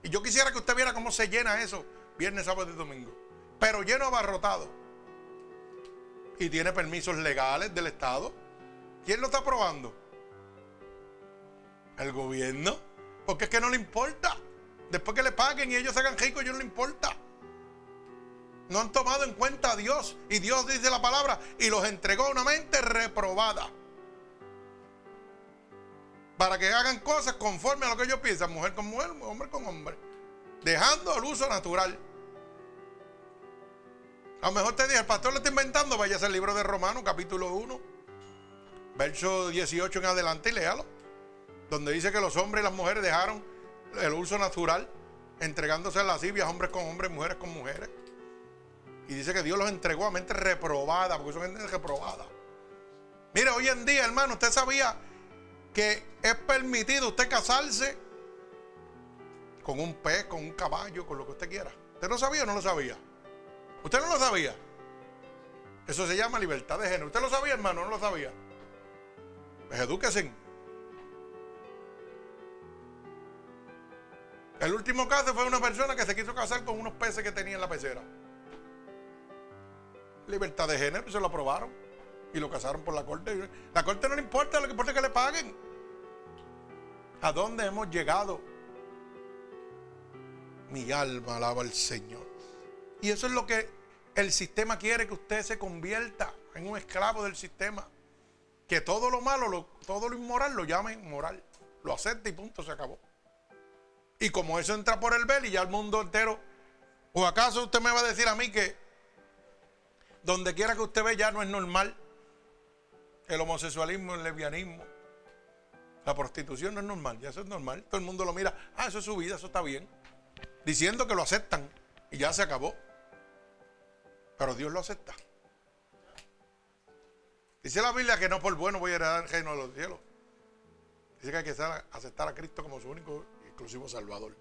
Y yo quisiera que usted viera cómo se llena eso viernes, sábado y domingo. Pero lleno abarrotado. Y tiene permisos legales del Estado. ¿Quién lo está aprobando? El gobierno. Porque es que no le importa. Después que le paguen y ellos se hagan ricos, ellos no le importa. No han tomado en cuenta a Dios. Y Dios dice la palabra y los entregó a una mente reprobada. Para que hagan cosas conforme a lo que ellos piensan. Mujer con mujer, hombre con hombre. Dejando el uso natural. A lo mejor te dije, el pastor lo está inventando, vaya al libro de Romanos, capítulo 1, verso 18 en adelante y léalo. Donde dice que los hombres y las mujeres dejaron el uso natural, entregándose a lascivias, hombres con hombres, mujeres con mujeres. Y dice que Dios los entregó a mente reprobada, porque son gente reprobada. Mire, hoy en día, hermano, usted sabía que es permitido usted casarse con un pez, con un caballo, con lo que usted quiera. ¿Usted no sabía o no lo sabía? ¿Usted no lo sabía? Eso se llama libertad de género. ¿Usted lo sabía, hermano? ¿No lo sabía? Pues edúquese. El último caso fue una persona que se quiso casar con unos peces que tenía en la pecera. Libertad de género, se lo aprobaron. Y lo casaron por la corte. La corte no le importa, lo que importa es que le paguen. ¿A dónde hemos llegado? Mi alma alaba al Señor. Y eso es lo que El sistema quiere que usted se convierta en un esclavo del sistema. Que todo lo malo, todo lo inmoral lo llamen moral. Lo acepte y punto, se acabó. Y como eso entra por el ver y ya el mundo entero. ¿O acaso usted me va a decir a mí que donde quiera que usted ve ya no es normal el homosexualismo, el lesbianismo, la prostitución no es normal, ya eso es normal. Todo el mundo lo mira, ah, eso es su vida, eso está bien. Diciendo que lo aceptan y ya se acabó. Pero Dios lo acepta. Dice la Biblia que no por bueno voy a heredar el reino de los cielos. Dice que hay que aceptar a Cristo como su único y exclusivo Salvador.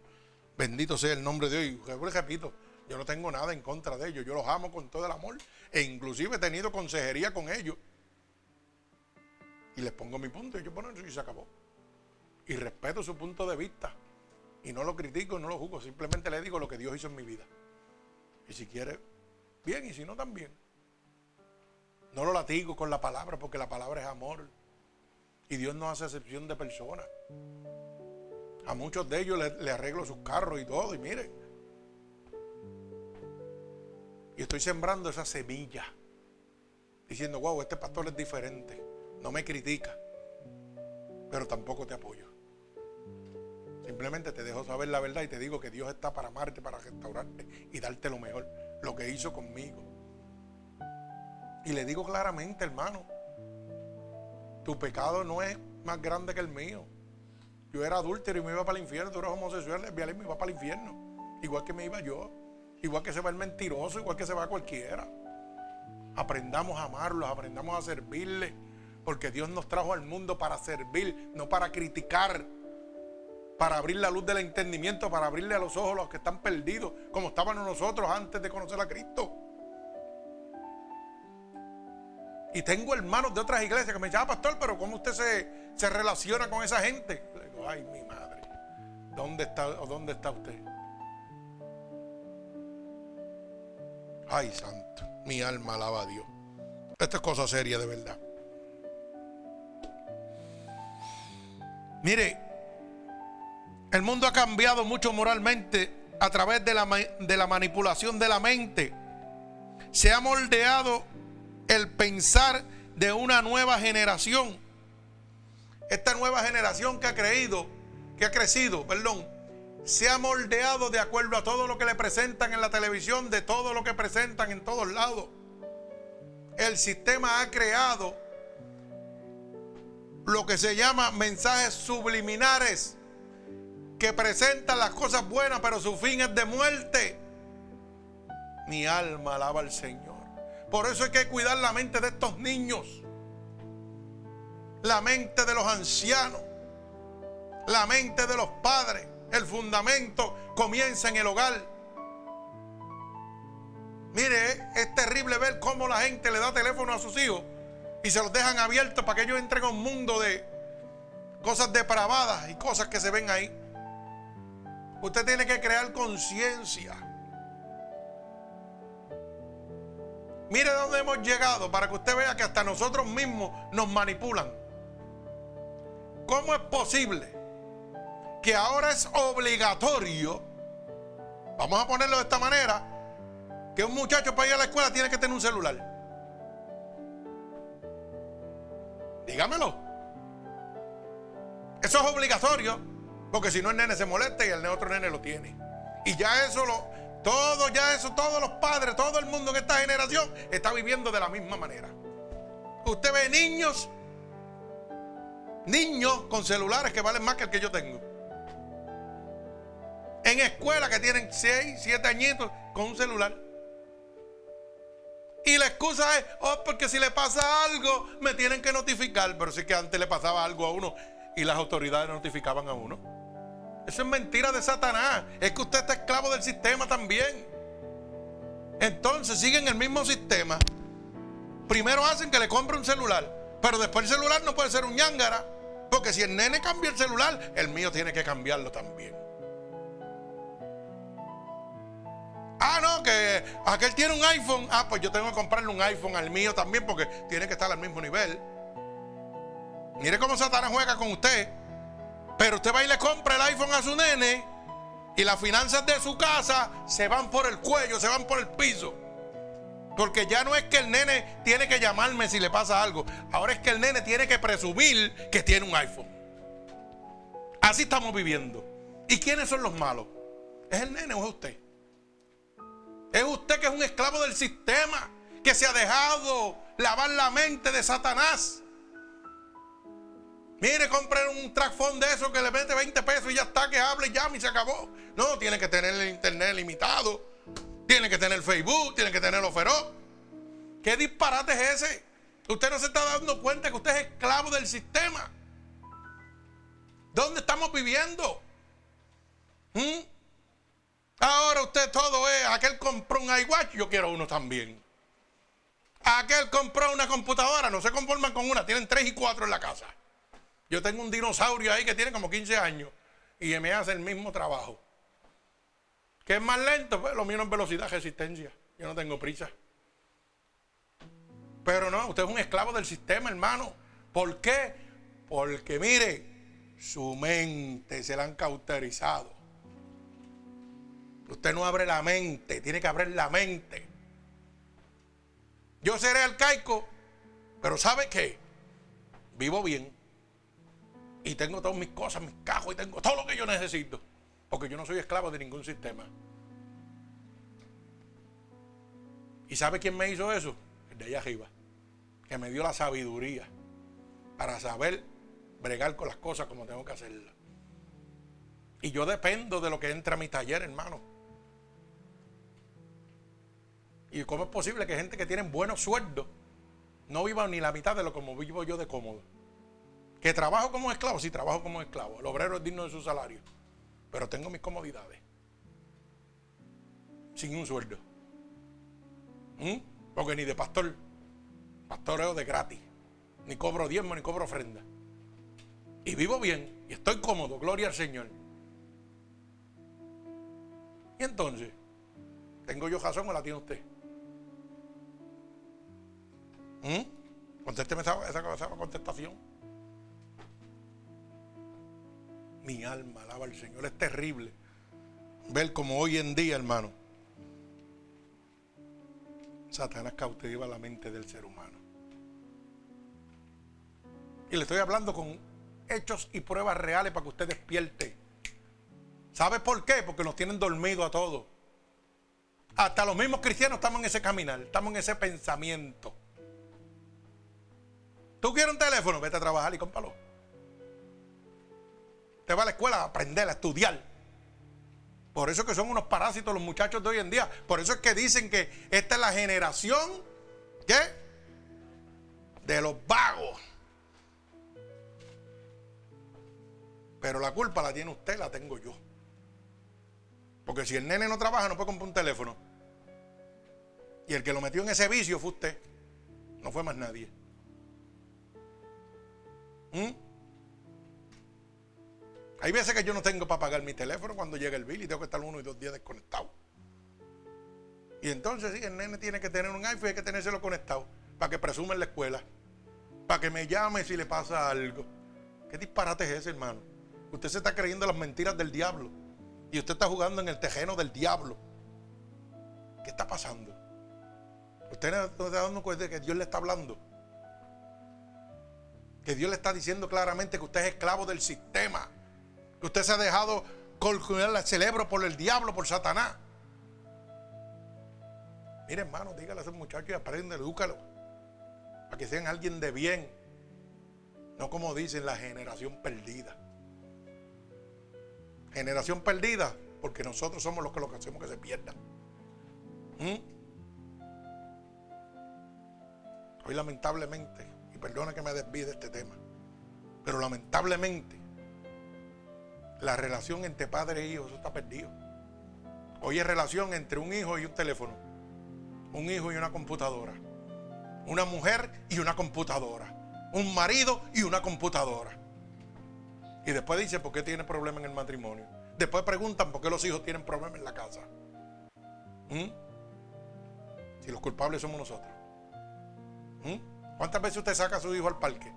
Bendito sea el nombre de Dios. Y repito, yo no tengo nada en contra de ellos. Yo los amo con todo el amor. E inclusive he tenido consejería con ellos. Y les pongo mi punto y yo eso y se acabó. Y respeto su punto de vista. Y no lo critico, no lo juzgo. Simplemente le digo lo que Dios hizo en mi vida. Y si quiere, bien. Y si no, también. No lo latigo con la palabra porque la palabra es amor. Y Dios no hace excepción de personas. A muchos de ellos le, arreglo sus carros y todo. Y miren. Y estoy sembrando esa semilla. Diciendo, wow, este pastor es diferente. No me critica. Pero tampoco te apoyo. Simplemente te dejo saber la verdad y te digo que Dios está para amarte, para restaurarte y darte lo mejor. Lo que hizo conmigo. Y le digo claramente, hermano, tu pecado no es más grande que el mío. Yo era adúltero y me iba para el infierno, tú eres homosexual, y me iba para el infierno. Igual que me iba yo. Igual que se va el mentiroso, igual que se va cualquiera. Aprendamos a amarlos, aprendamos a servirle. Porque Dios nos trajo al mundo para servir, no para criticar. Para abrir la luz del entendimiento, para abrirle a los ojos a los que están perdidos, como estábamos nosotros antes de conocer a Cristo. Y tengo hermanos de otras iglesias que me dicen, ah, pastor, pero ¿cómo usted se, relaciona con esa gente? Le digo, ay, mi madre, ¿dónde está, o dónde está usted? Ay, santo, mi alma alaba a Dios. Esta es cosa seria de verdad. Mire, el mundo ha cambiado mucho moralmente a través de la, de la manipulación de la mente. Se ha moldeado el pensar de una nueva generación. Esta nueva generación que ha creído, que ha crecido, perdón, se ha moldeado de acuerdo a todo lo que le presentan en la televisión, de todo lo que presentan en todos lados. El sistema ha creado lo que se llama mensajes subliminares que presentan las cosas buenas, pero su fin es de muerte. Mi alma alaba al Señor. Por eso hay que cuidar la mente de estos niños, la mente de los ancianos, la mente de los padres. El fundamento comienza en el hogar. Mire, es terrible ver cómo la gente le da teléfono a sus hijos y se los dejan abiertos para que ellos entren a un mundo de cosas depravadas y cosas que se ven ahí. Usted tiene que crear conciencia. Mire dónde hemos llegado para que usted vea que hasta nosotros mismos nos manipulan. ¿Cómo es posible que ahora es obligatorio, vamos a ponerlo de esta manera, que un muchacho para ir a la escuela tiene que tener un celular? Dígamelo. Eso es obligatorio, porque si no el nene se molesta y el otro nene lo tiene. Y ya eso lo, todo ya eso, todos los padres, todo el mundo en esta generación está viviendo de la misma manera. Usted ve niños, niños con celulares que valen más que el que yo tengo. En escuela que tienen 6, 7 añitos con un celular. Y la excusa es, oh, porque si le pasa algo, me tienen que notificar. Pero sí que antes le pasaba algo a uno y las autoridades notificaban a uno. Eso es mentira de Satanás. Es que usted está esclavo del sistema también. Entonces siguen el mismo sistema. Primero hacen que le compre un celular. Pero después el celular no puede ser un ñangara. Porque si el nene cambia el celular, el mío tiene que cambiarlo también. Ah, no, que aquel tiene un iPhone. Ah, pues yo tengo que comprarle un iPhone al mío también porque tiene que estar al mismo nivel. Mire cómo Satanás juega con usted. Pero usted va y le compra el iPhone a su nene y las finanzas de su casa se van por el cuello, se van por el piso. Porque ya no es que el nene tiene que llamarme si le pasa algo. Ahora es que el nene tiene que presumir que tiene un iPhone. Así estamos viviendo. ¿Y quiénes son los malos? ¿Es el nene o es usted? Es usted que es un esclavo del sistema, que se ha dejado lavar la mente de Satanás. Mire, compren un track phone de eso que le mete 20 pesos y ya está, que hable, y llame y se acabó. No, tiene que tener el internet limitado. Tiene que tener Facebook, tiene que tener lo feroz. ¿Qué disparate es ese? Usted no se está dando cuenta que usted es esclavo del sistema. ¿Dónde estamos viviendo? ¿Mm? Ahora usted todo es, aquel compró un iWatch, yo quiero uno también. Aquel compró una computadora, no se conforman con una, tienen tres y cuatro en la casa. Yo tengo un dinosaurio ahí que tiene como 15 años y me hace el mismo trabajo. ¿Qué es más lento? Pues lo mío no es velocidad, resistencia. Yo no tengo prisa. Pero no, usted es un esclavo del sistema, hermano. ¿Por qué? Porque mire, su mente se la han cauterizado. Usted no abre la mente, tiene que abrir la mente. Yo seré arcaico, pero ¿sabe qué? Vivo bien. Y tengo todas mis cosas, mis cajos y tengo todo lo que yo necesito. Porque yo no soy esclavo de ningún sistema. ¿Y sabe quién me hizo eso? El de allá arriba. Que me dio la sabiduría para saber bregar con las cosas como tengo que hacerlas. Y yo dependo de lo que entra a mi taller, hermano. ¿Y cómo es posible que gente que tiene buenos sueldos no viva ni la mitad de lo como vivo yo de cómodo? Que trabajo como esclavo, sí, trabajo como esclavo. El obrero es digno de su salario pero tengo mis comodidades. Sin un sueldo. ¿Mm? Porque ni de pastor, pastoreo de gratis. Ni cobro diezmo, ni cobro ofrenda. Y vivo bien, y estoy cómodo, gloria al Señor. Y entonces, ¿tengo yo razón o la tiene usted? ¿Mm? Contésteme esa, esa, esa contestación. Mi alma alaba al Señor. Es terrible ver como hoy en día, hermano, Satanás cautiva la mente del ser humano. Y le estoy hablando con hechos y pruebas reales para que usted despierte. ¿Sabe por qué? Porque nos tienen dormido a todos. Hasta los mismos cristianos estamos en ese caminar, estamos en ese pensamiento. ¿Tú quieres un teléfono? Vete a trabajar y cómpalo va a la escuela a aprender, a estudiar. Por eso que son unos parásitos los muchachos de hoy en día. Por eso es que dicen que esta es la generación, ¿qué? De los vagos. Pero la culpa la tiene usted, la tengo yo. Porque si el nene no trabaja, no puede comprar un teléfono. Y el que lo metió en ese vicio fue usted. No fue más nadie. ¿Mm? Hay veces que yo no tengo para pagar mi teléfono cuando llega el bill y tengo que estar uno y dos días desconectado. Y entonces sí, el nene tiene que tener un iPhone y hay que tenérselo conectado para que presume en la escuela. Para que me llame si le pasa algo. ¿Qué disparate es ese, hermano? Usted se está creyendo las mentiras del diablo. Y usted está jugando en el tejeno del diablo. ¿Qué está pasando? Usted no está dando cuenta de que Dios le está hablando. Que Dios le está diciendo claramente que usted es esclavo del sistema que usted se ha dejado colgar el cerebro por el diablo, por Satanás. Mire, hermano, dígale a ese muchacho y aprende, edúcalo. Para que sean alguien de bien. No como dicen la generación perdida. Generación perdida, porque nosotros somos los que lo que hacemos que se pierdan. ¿Mm? Hoy lamentablemente, y perdona que me desvíe de este tema, pero lamentablemente la relación entre padre e hijo, eso está perdido. Hoy es relación entre un hijo y un teléfono. Un hijo y una computadora. Una mujer y una computadora. Un marido y una computadora. Y después dice por qué tiene problema en el matrimonio. Después preguntan por qué los hijos tienen problemas en la casa. ¿Mm? Si los culpables somos nosotros. ¿Mm? ¿Cuántas veces usted saca a su hijo al parque?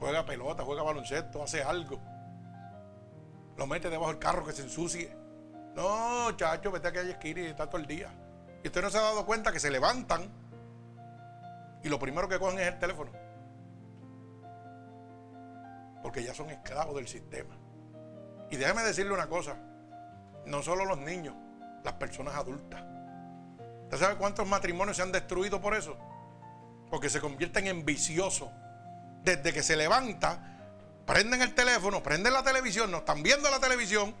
Juega pelota, juega baloncesto, hace algo lo mete debajo del carro que se ensucie. No, chacho, vete a que esquina y está todo el día. Y usted no se ha dado cuenta que se levantan y lo primero que cogen es el teléfono. Porque ya son esclavos del sistema. Y déjeme decirle una cosa, no solo los niños, las personas adultas. ¿Usted sabe cuántos matrimonios se han destruido por eso? Porque se convierten en viciosos. Desde que se levanta, prenden el teléfono, prenden la televisión, no están viendo la televisión.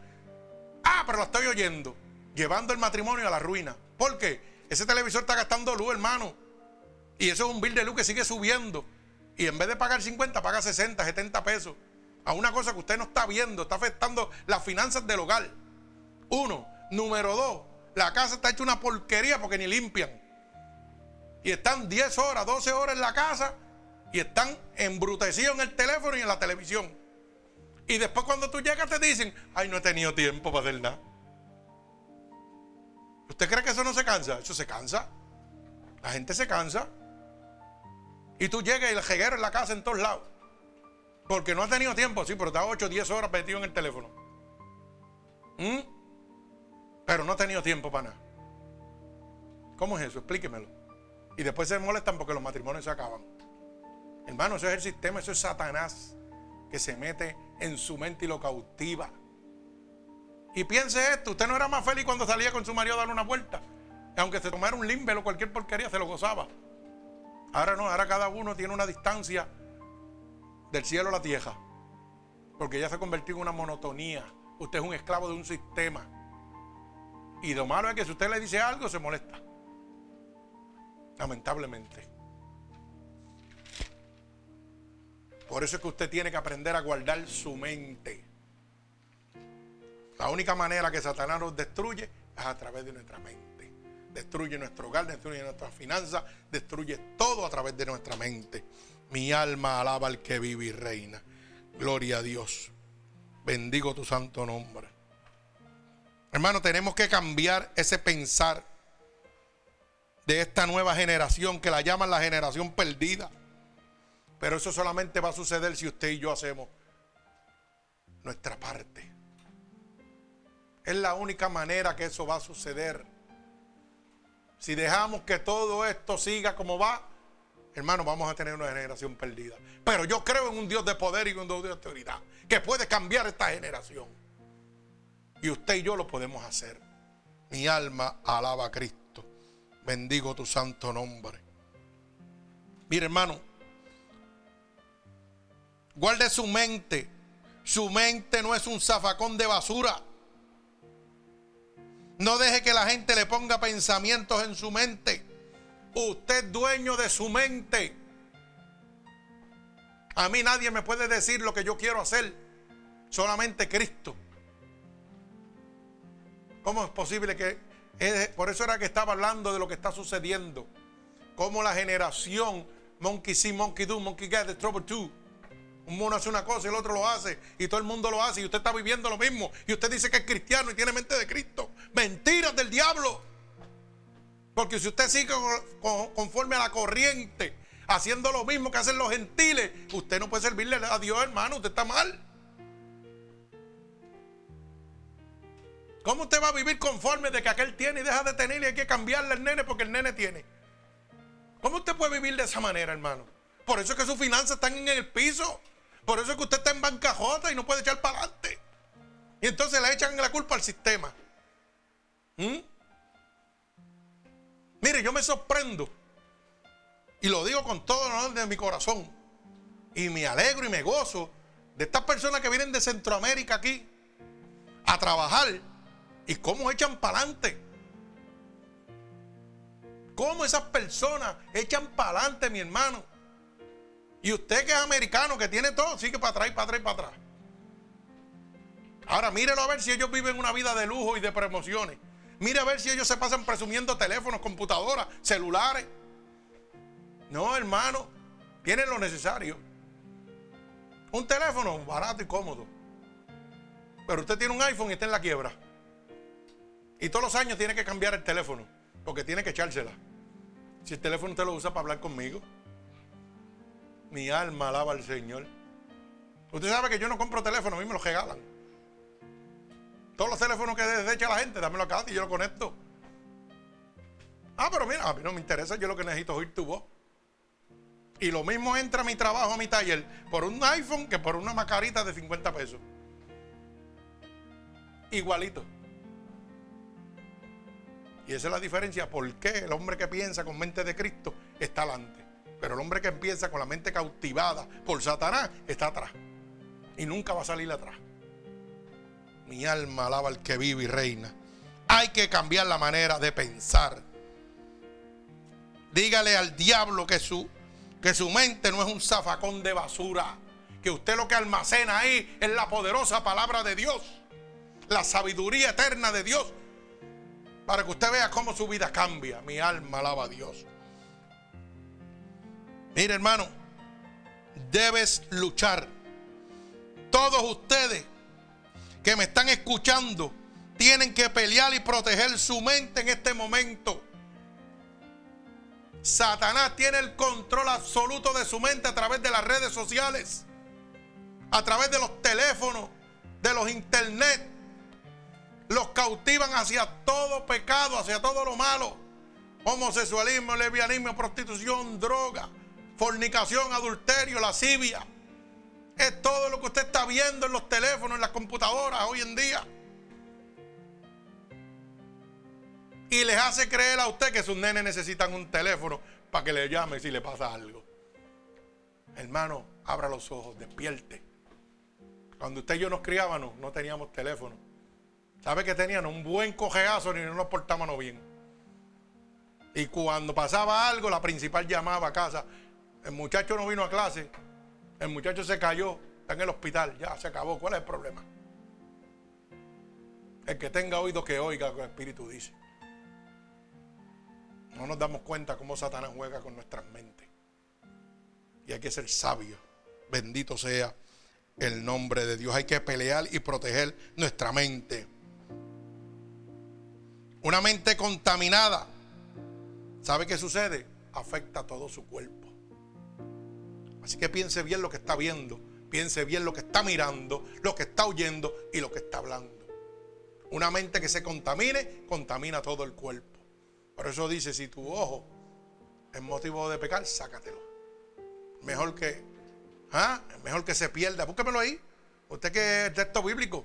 Ah, pero la estoy oyendo. Llevando el matrimonio a la ruina. ¿Por qué? Ese televisor está gastando luz, hermano. Y eso es un bill de luz que sigue subiendo. Y en vez de pagar 50, paga 60, 70 pesos. A una cosa que usted no está viendo, está afectando las finanzas del hogar. Uno. Número dos, la casa está hecha una porquería porque ni limpian. Y están 10 horas, 12 horas en la casa y están embrutecidos en el teléfono y en la televisión. Y después cuando tú llegas te dicen, ay, no he tenido tiempo para hacer nada. ¿Usted cree que eso no se cansa? Eso se cansa. La gente se cansa. Y tú llegas y el jeguero en la casa en todos lados. Porque no ha tenido tiempo, sí, pero está 8 o 10 horas metido en el teléfono. ¿Mm? Pero no ha tenido tiempo para nada. ¿Cómo es eso? Explíquemelo. Y después se molestan porque los matrimonios se acaban. Hermano, eso es el sistema, eso es Satanás que se mete en su mente y lo cautiva. Y piense esto, usted no era más feliz cuando salía con su marido a dar una vuelta. Aunque se tomara un limber o cualquier porquería, se lo gozaba. Ahora no, ahora cada uno tiene una distancia del cielo a la tierra. Porque ya se ha convertido en una monotonía. Usted es un esclavo de un sistema. Y lo malo es que si usted le dice algo, se molesta. Lamentablemente. Por eso es que usted tiene que aprender a guardar su mente. La única manera que Satanás nos destruye es a través de nuestra mente. Destruye nuestro hogar, destruye nuestras finanzas, destruye todo a través de nuestra mente. Mi alma alaba al que vive y reina. Gloria a Dios. Bendigo tu santo nombre. Hermano, tenemos que cambiar ese pensar de esta nueva generación que la llaman la generación perdida. Pero eso solamente va a suceder si usted y yo hacemos nuestra parte. Es la única manera que eso va a suceder. Si dejamos que todo esto siga como va, hermano, vamos a tener una generación perdida. Pero yo creo en un Dios de poder y un Dios de autoridad que puede cambiar esta generación. Y usted y yo lo podemos hacer. Mi alma alaba a Cristo. Bendigo tu santo nombre. Mire, hermano, Guarde su mente. Su mente no es un zafacón de basura. No deje que la gente le ponga pensamientos en su mente. Usted es dueño de su mente. A mí nadie me puede decir lo que yo quiero hacer. Solamente Cristo. ¿Cómo es posible que... Por eso era que estaba hablando de lo que está sucediendo. Como la generación Monkey see, Monkey do, Monkey get, the trouble too un mono hace una cosa y el otro lo hace y todo el mundo lo hace y usted está viviendo lo mismo y usted dice que es cristiano y tiene mente de Cristo. Mentiras del diablo. Porque si usted sigue conforme a la corriente, haciendo lo mismo que hacen los gentiles, usted no puede servirle a Dios, hermano, usted está mal. ¿Cómo usted va a vivir conforme de que aquel tiene y deja de tener y hay que cambiarle al nene porque el nene tiene? ¿Cómo usted puede vivir de esa manera, hermano? Por eso es que sus finanzas están en el piso. Por eso es que usted está en bancajota y no puede echar para adelante. Y entonces le echan la culpa al sistema. ¿Mm? Mire, yo me sorprendo. Y lo digo con todo el honor de mi corazón. Y me alegro y me gozo de estas personas que vienen de Centroamérica aquí a trabajar. Y cómo echan para adelante. Cómo esas personas echan para adelante, mi hermano. Y usted que es americano, que tiene todo, sigue para atrás, para atrás, para atrás. Ahora mírelo a ver si ellos viven una vida de lujo y de promociones. Mire a ver si ellos se pasan presumiendo teléfonos, computadoras, celulares. No, hermano, tienen lo necesario. Un teléfono barato y cómodo. Pero usted tiene un iPhone y está en la quiebra. Y todos los años tiene que cambiar el teléfono, porque tiene que echársela. Si el teléfono usted lo usa para hablar conmigo. Mi alma alaba al Señor. Usted sabe que yo no compro teléfono, a mí me lo regalan. Todos los teléfonos que desecha la gente, dámelo acá y yo lo conecto. Ah, pero mira, a mí no me interesa, yo lo que necesito es oír tu voz. Y lo mismo entra a mi trabajo, a mi taller, por un iPhone que por una macarita de 50 pesos. Igualito. Y esa es la diferencia. ¿Por qué el hombre que piensa con mente de Cristo está adelante? Pero el hombre que piensa con la mente cautivada por Satanás está atrás. Y nunca va a salir atrás. Mi alma alaba al que vive y reina. Hay que cambiar la manera de pensar. Dígale al diablo que su, que su mente no es un zafacón de basura. Que usted lo que almacena ahí es la poderosa palabra de Dios. La sabiduría eterna de Dios. Para que usted vea cómo su vida cambia. Mi alma alaba a Dios. Mire hermano, debes luchar. Todos ustedes que me están escuchando tienen que pelear y proteger su mente en este momento. Satanás tiene el control absoluto de su mente a través de las redes sociales, a través de los teléfonos, de los internet. Los cautivan hacia todo pecado, hacia todo lo malo. Homosexualismo, lesbianismo, prostitución, droga, fornicación, adulterio, lascivia. Es todo lo que usted está viendo en los teléfonos, en las computadoras hoy en día. y les hace creer a usted que sus nenes necesitan un teléfono para que le llame si le pasa algo. Hermano, abra los ojos, despierte. Cuando usted y yo nos criábamos, no teníamos teléfono. ¿Sabe que tenían? Un buen cojeazo ni no nos portábamos bien. Y cuando pasaba algo, la principal llamaba a casa. El muchacho no vino a clase. El muchacho se cayó. Está en el hospital. Ya se acabó. ¿Cuál es el problema? El que tenga oído que oiga lo que el Espíritu dice. No nos damos cuenta cómo Satanás juega con nuestras mentes. Y hay que ser sabio. Bendito sea el nombre de Dios. Hay que pelear y proteger nuestra mente. Una mente contaminada. ¿Sabe qué sucede? Afecta a todo su cuerpo. Así que piense bien lo que está viendo. Piense bien lo que está mirando, lo que está oyendo y lo que está hablando. Una mente que se contamine, contamina todo el cuerpo. Por eso dice, si tu ojo es motivo de pecar, sácatelo. Mejor que, ¿ah? mejor que se pierda. Búsquemelo ahí. Usted que es texto bíblico.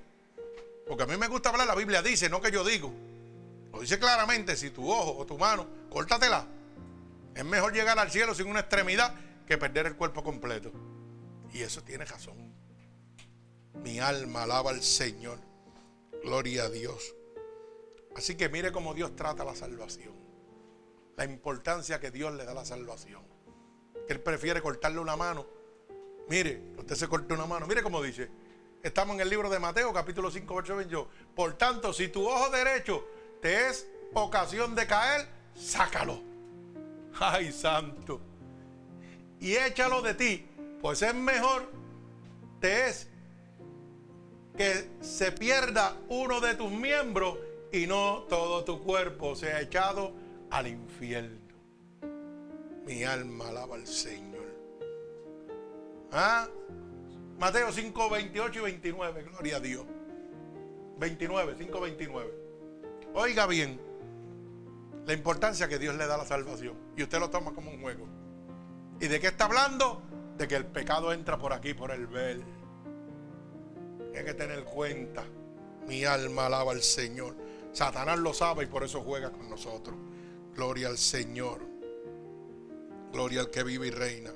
Porque a mí me gusta hablar, la Biblia dice, no que yo digo. Lo dice claramente, si tu ojo o tu mano, córtatela. Es mejor llegar al cielo sin una extremidad que perder el cuerpo completo. Y eso tiene razón. Mi alma alaba al Señor. Gloria a Dios. Así que mire cómo Dios trata la salvación la importancia que Dios le da a la salvación. Que Él prefiere cortarle una mano. Mire, usted se corta una mano. Mire cómo dice. Estamos en el libro de Mateo, capítulo 5, verso 28. Por tanto, si tu ojo derecho te es ocasión de caer, sácalo. Ay, santo. Y échalo de ti. Pues es mejor, te es que se pierda uno de tus miembros y no todo tu cuerpo sea echado al infierno. Mi alma alaba al Señor. ¿Ah? Mateo 5, 28 y 29. Gloria a Dios. 29, 5, 29. Oiga bien la importancia que Dios le da a la salvación. Y usted lo toma como un juego. ¿Y de qué está hablando? De que el pecado entra por aquí, por el ver. Hay que tener cuenta. Mi alma alaba al Señor. Satanás lo sabe y por eso juega con nosotros. Gloria al Señor. Gloria al que vive y reina.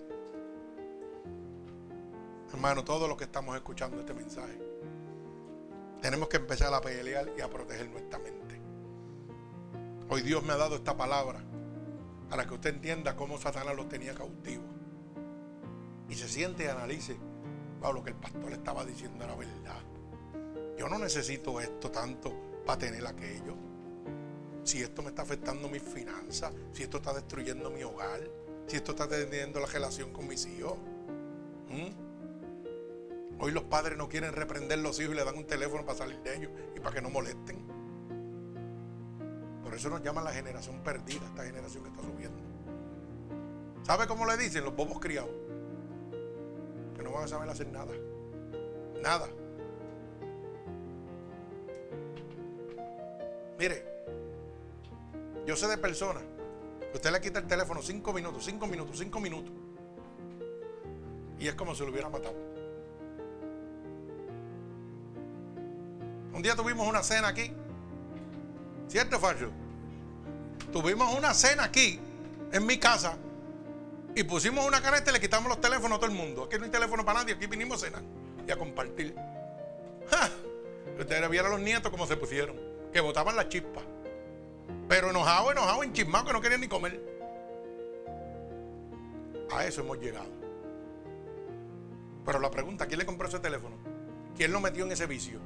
Hermano, todos los que estamos escuchando este mensaje, tenemos que empezar a pelear y a proteger nuestra mente. Hoy Dios me ha dado esta palabra para que usted entienda cómo Satanás los tenía cautivos. Y se siente y analice, wow, lo que el pastor estaba diciendo era verdad. Yo no necesito esto tanto para tener aquello si esto me está afectando mis finanzas, si esto está destruyendo mi hogar, si esto está teniendo la relación con mis hijos. ¿Mm? Hoy los padres no quieren reprender los hijos y le dan un teléfono para salir de ellos y para que no molesten. Por eso nos llaman la generación perdida, esta generación que está subiendo. ¿Sabe cómo le dicen los bobos criados? Que no van a saber hacer nada. Nada. Mire, yo sé de personas Usted le quita el teléfono cinco minutos, cinco minutos, cinco minutos. Y es como si lo hubiera matado. Un día tuvimos una cena aquí. ¿Cierto, Fallo? Tuvimos una cena aquí, en mi casa. Y pusimos una careta y le quitamos los teléfonos a todo el mundo. Aquí no hay teléfono para nadie, aquí vinimos a cenar y a compartir. ¡Ja! Ustedes vieron a los nietos cómo se pusieron, que botaban la chispa. Pero enojado, enojado, enchismado, que no querían ni comer. A eso hemos llegado. Pero la pregunta, ¿quién le compró ese teléfono? ¿Quién lo metió en ese vicio?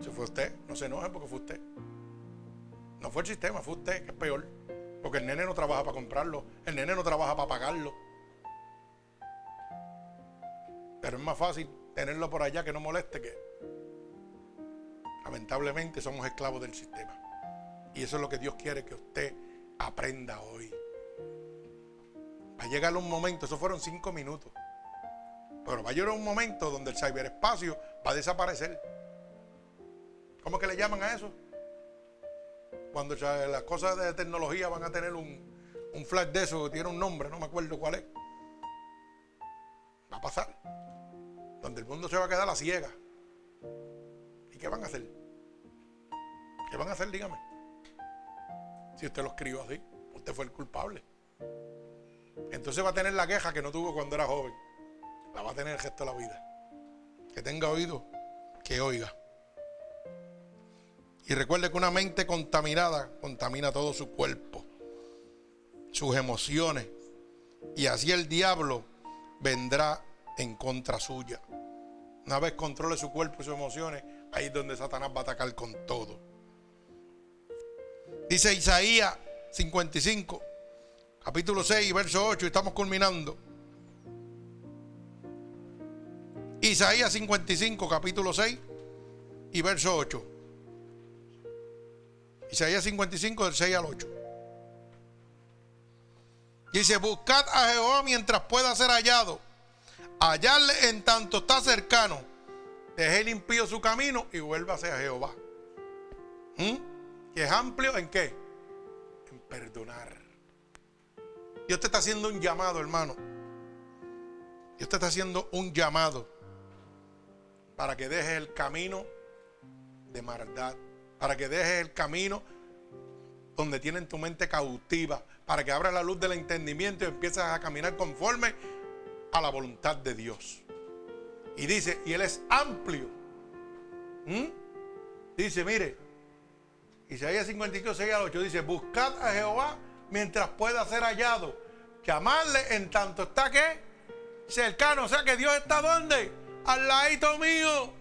¿Se fue usted? No se enoje porque fue usted. No fue el sistema, fue usted, que es peor. Porque el nene no trabaja para comprarlo, el nene no trabaja para pagarlo. Pero es más fácil tenerlo por allá que no moleste que... Lamentablemente somos esclavos del sistema. Y eso es lo que Dios quiere que usted aprenda hoy. Va a llegar un momento, eso fueron cinco minutos. Pero va a llegar un momento donde el ciberespacio va a desaparecer. ¿Cómo que le llaman a eso? Cuando las cosas de tecnología van a tener un, flash de eso, tiene un nombre, no me acuerdo cuál es. Va a pasar. Donde el mundo se va a quedar a ciega. ¿Y qué van a hacer? ¿Qué van a hacer? Dígame. Si usted lo escribió así, usted fue el culpable. Entonces va a tener la queja que no tuvo cuando era joven. La va a tener el gesto de la vida. Que tenga oído, que oiga. Y recuerde que una mente contaminada contamina todo su cuerpo, sus emociones. Y así el diablo vendrá en contra suya. Una vez controle su cuerpo y sus emociones, ahí es donde Satanás va a atacar con todo. Dice Isaías 55, capítulo 6, verso 8, y estamos culminando. Isaías 55, capítulo 6 y verso 8. Isaías 55 del 6 al 8. Dice, buscad a Jehová mientras pueda ser hallado. Hallarle en tanto está cercano. Deje limpio su camino y vuélvase a Jehová. ¿Mm? Que es amplio en qué? En perdonar. Dios te está haciendo un llamado, hermano. Dios te está haciendo un llamado para que dejes el camino de maldad para que dejes el camino donde tienen tu mente cautiva, para que abras la luz del entendimiento y empieces a caminar conforme a la voluntad de Dios. Y dice, y Él es amplio. ¿Mm? Dice, mire, Isaías 52, 6 al 8 dice, buscad a Jehová mientras pueda ser hallado. Llamarle en tanto está que cercano. O sea que Dios está donde? Al ladito mío.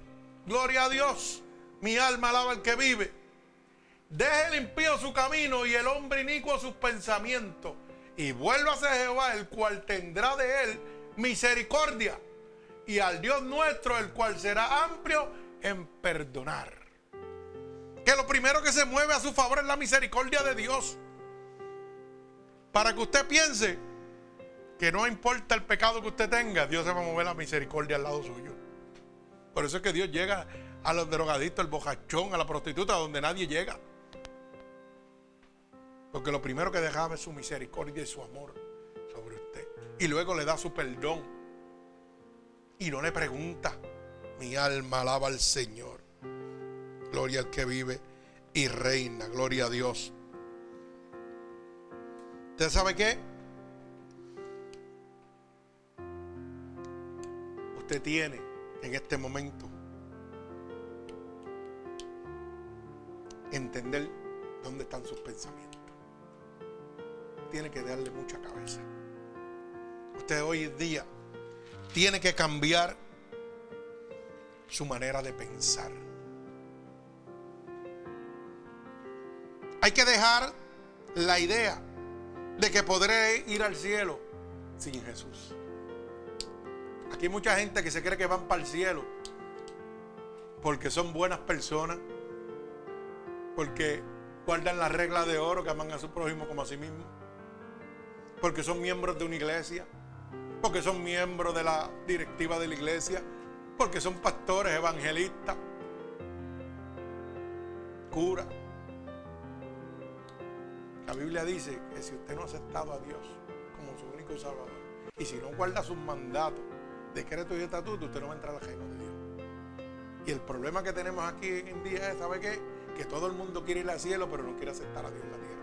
Gloria a Dios. Mi alma alaba al que vive. Deje el impío su camino y el hombre inicuo sus pensamientos. Y vuélvase a Jehová, el cual tendrá de él misericordia. Y al Dios nuestro, el cual será amplio en perdonar. Que lo primero que se mueve a su favor es la misericordia de Dios. Para que usted piense que no importa el pecado que usted tenga, Dios se va a mover la misericordia al lado suyo. Por eso es que Dios llega a los drogadictos, al bojachón, a la prostituta, donde nadie llega. Porque lo primero que dejaba es su misericordia y su amor sobre usted. Y luego le da su perdón. Y no le pregunta. Mi alma alaba al Señor. Gloria al que vive y reina. Gloria a Dios. ¿Usted sabe qué? Usted tiene en este momento entender dónde están sus pensamientos. Tiene que darle mucha cabeza. Usted hoy en día tiene que cambiar su manera de pensar. Hay que dejar la idea de que podré ir al cielo sin Jesús. Aquí hay mucha gente que se cree que van para el cielo porque son buenas personas, porque guardan la regla de oro que aman a su prójimo como a sí mismo, porque son miembros de una iglesia, porque son miembros de la directiva de la iglesia, porque son pastores, evangelistas, curas. La Biblia dice que si usted no ha aceptado a Dios como su único Salvador, y si no guarda sus mandatos, decretos y estatutos, usted no va a entrar al reino de Dios. Y el problema que tenemos aquí en día es, ¿sabe qué? Que todo el mundo quiere ir al cielo, pero no quiere aceptar a Dios en la tierra.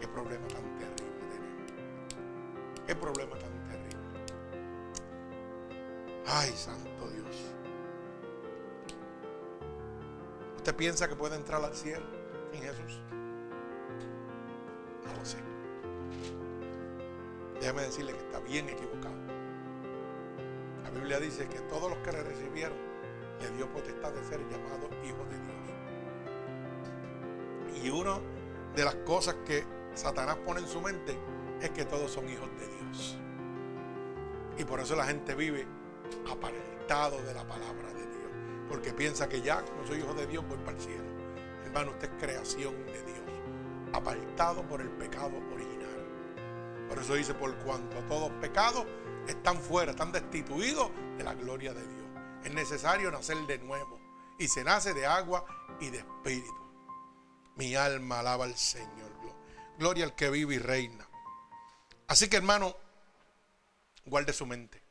Qué problema tan terrible tenemos. Qué problema tan terrible. Ay, santo Dios. ¿Usted piensa que puede entrar al cielo sin Jesús? No lo sé. Déjame decirle que está bien equivocado. La Biblia dice que todos los que le recibieron le dio potestad de ser llamados hijos de Dios. Y una de las cosas que Satanás pone en su mente es que todos son hijos de Dios. Y por eso la gente vive apartado de la palabra de Dios. Porque piensa que ya, como soy hijo de Dios, voy para el cielo. Hermano, usted es creación de Dios. Apartado por el pecado original. Por eso dice, por cuanto todos pecados están fuera, están destituidos de la gloria de Dios. Es necesario nacer de nuevo. Y se nace de agua y de espíritu. Mi alma alaba al Señor. Gloria al que vive y reina. Así que hermano, guarde su mente.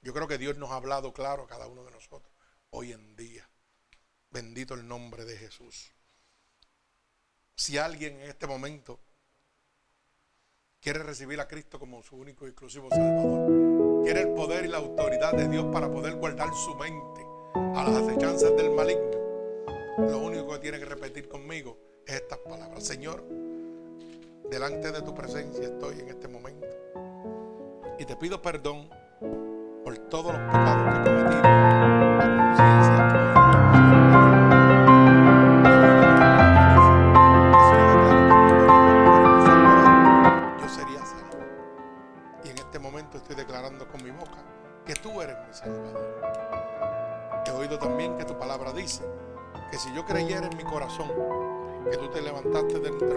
Yo creo que Dios nos ha hablado claro a cada uno de nosotros hoy en día. Bendito el nombre de Jesús. Si alguien en este momento quiere recibir a Cristo como su único y exclusivo Salvador, quiere el poder y la autoridad de Dios para poder guardar su mente a las acechanzas del maligno, lo único que tiene que repetir conmigo es estas palabras. Señor, delante de tu presencia estoy en este momento. Y te pido perdón por todos los pecados que he cometido. Que tú te levantaste de entre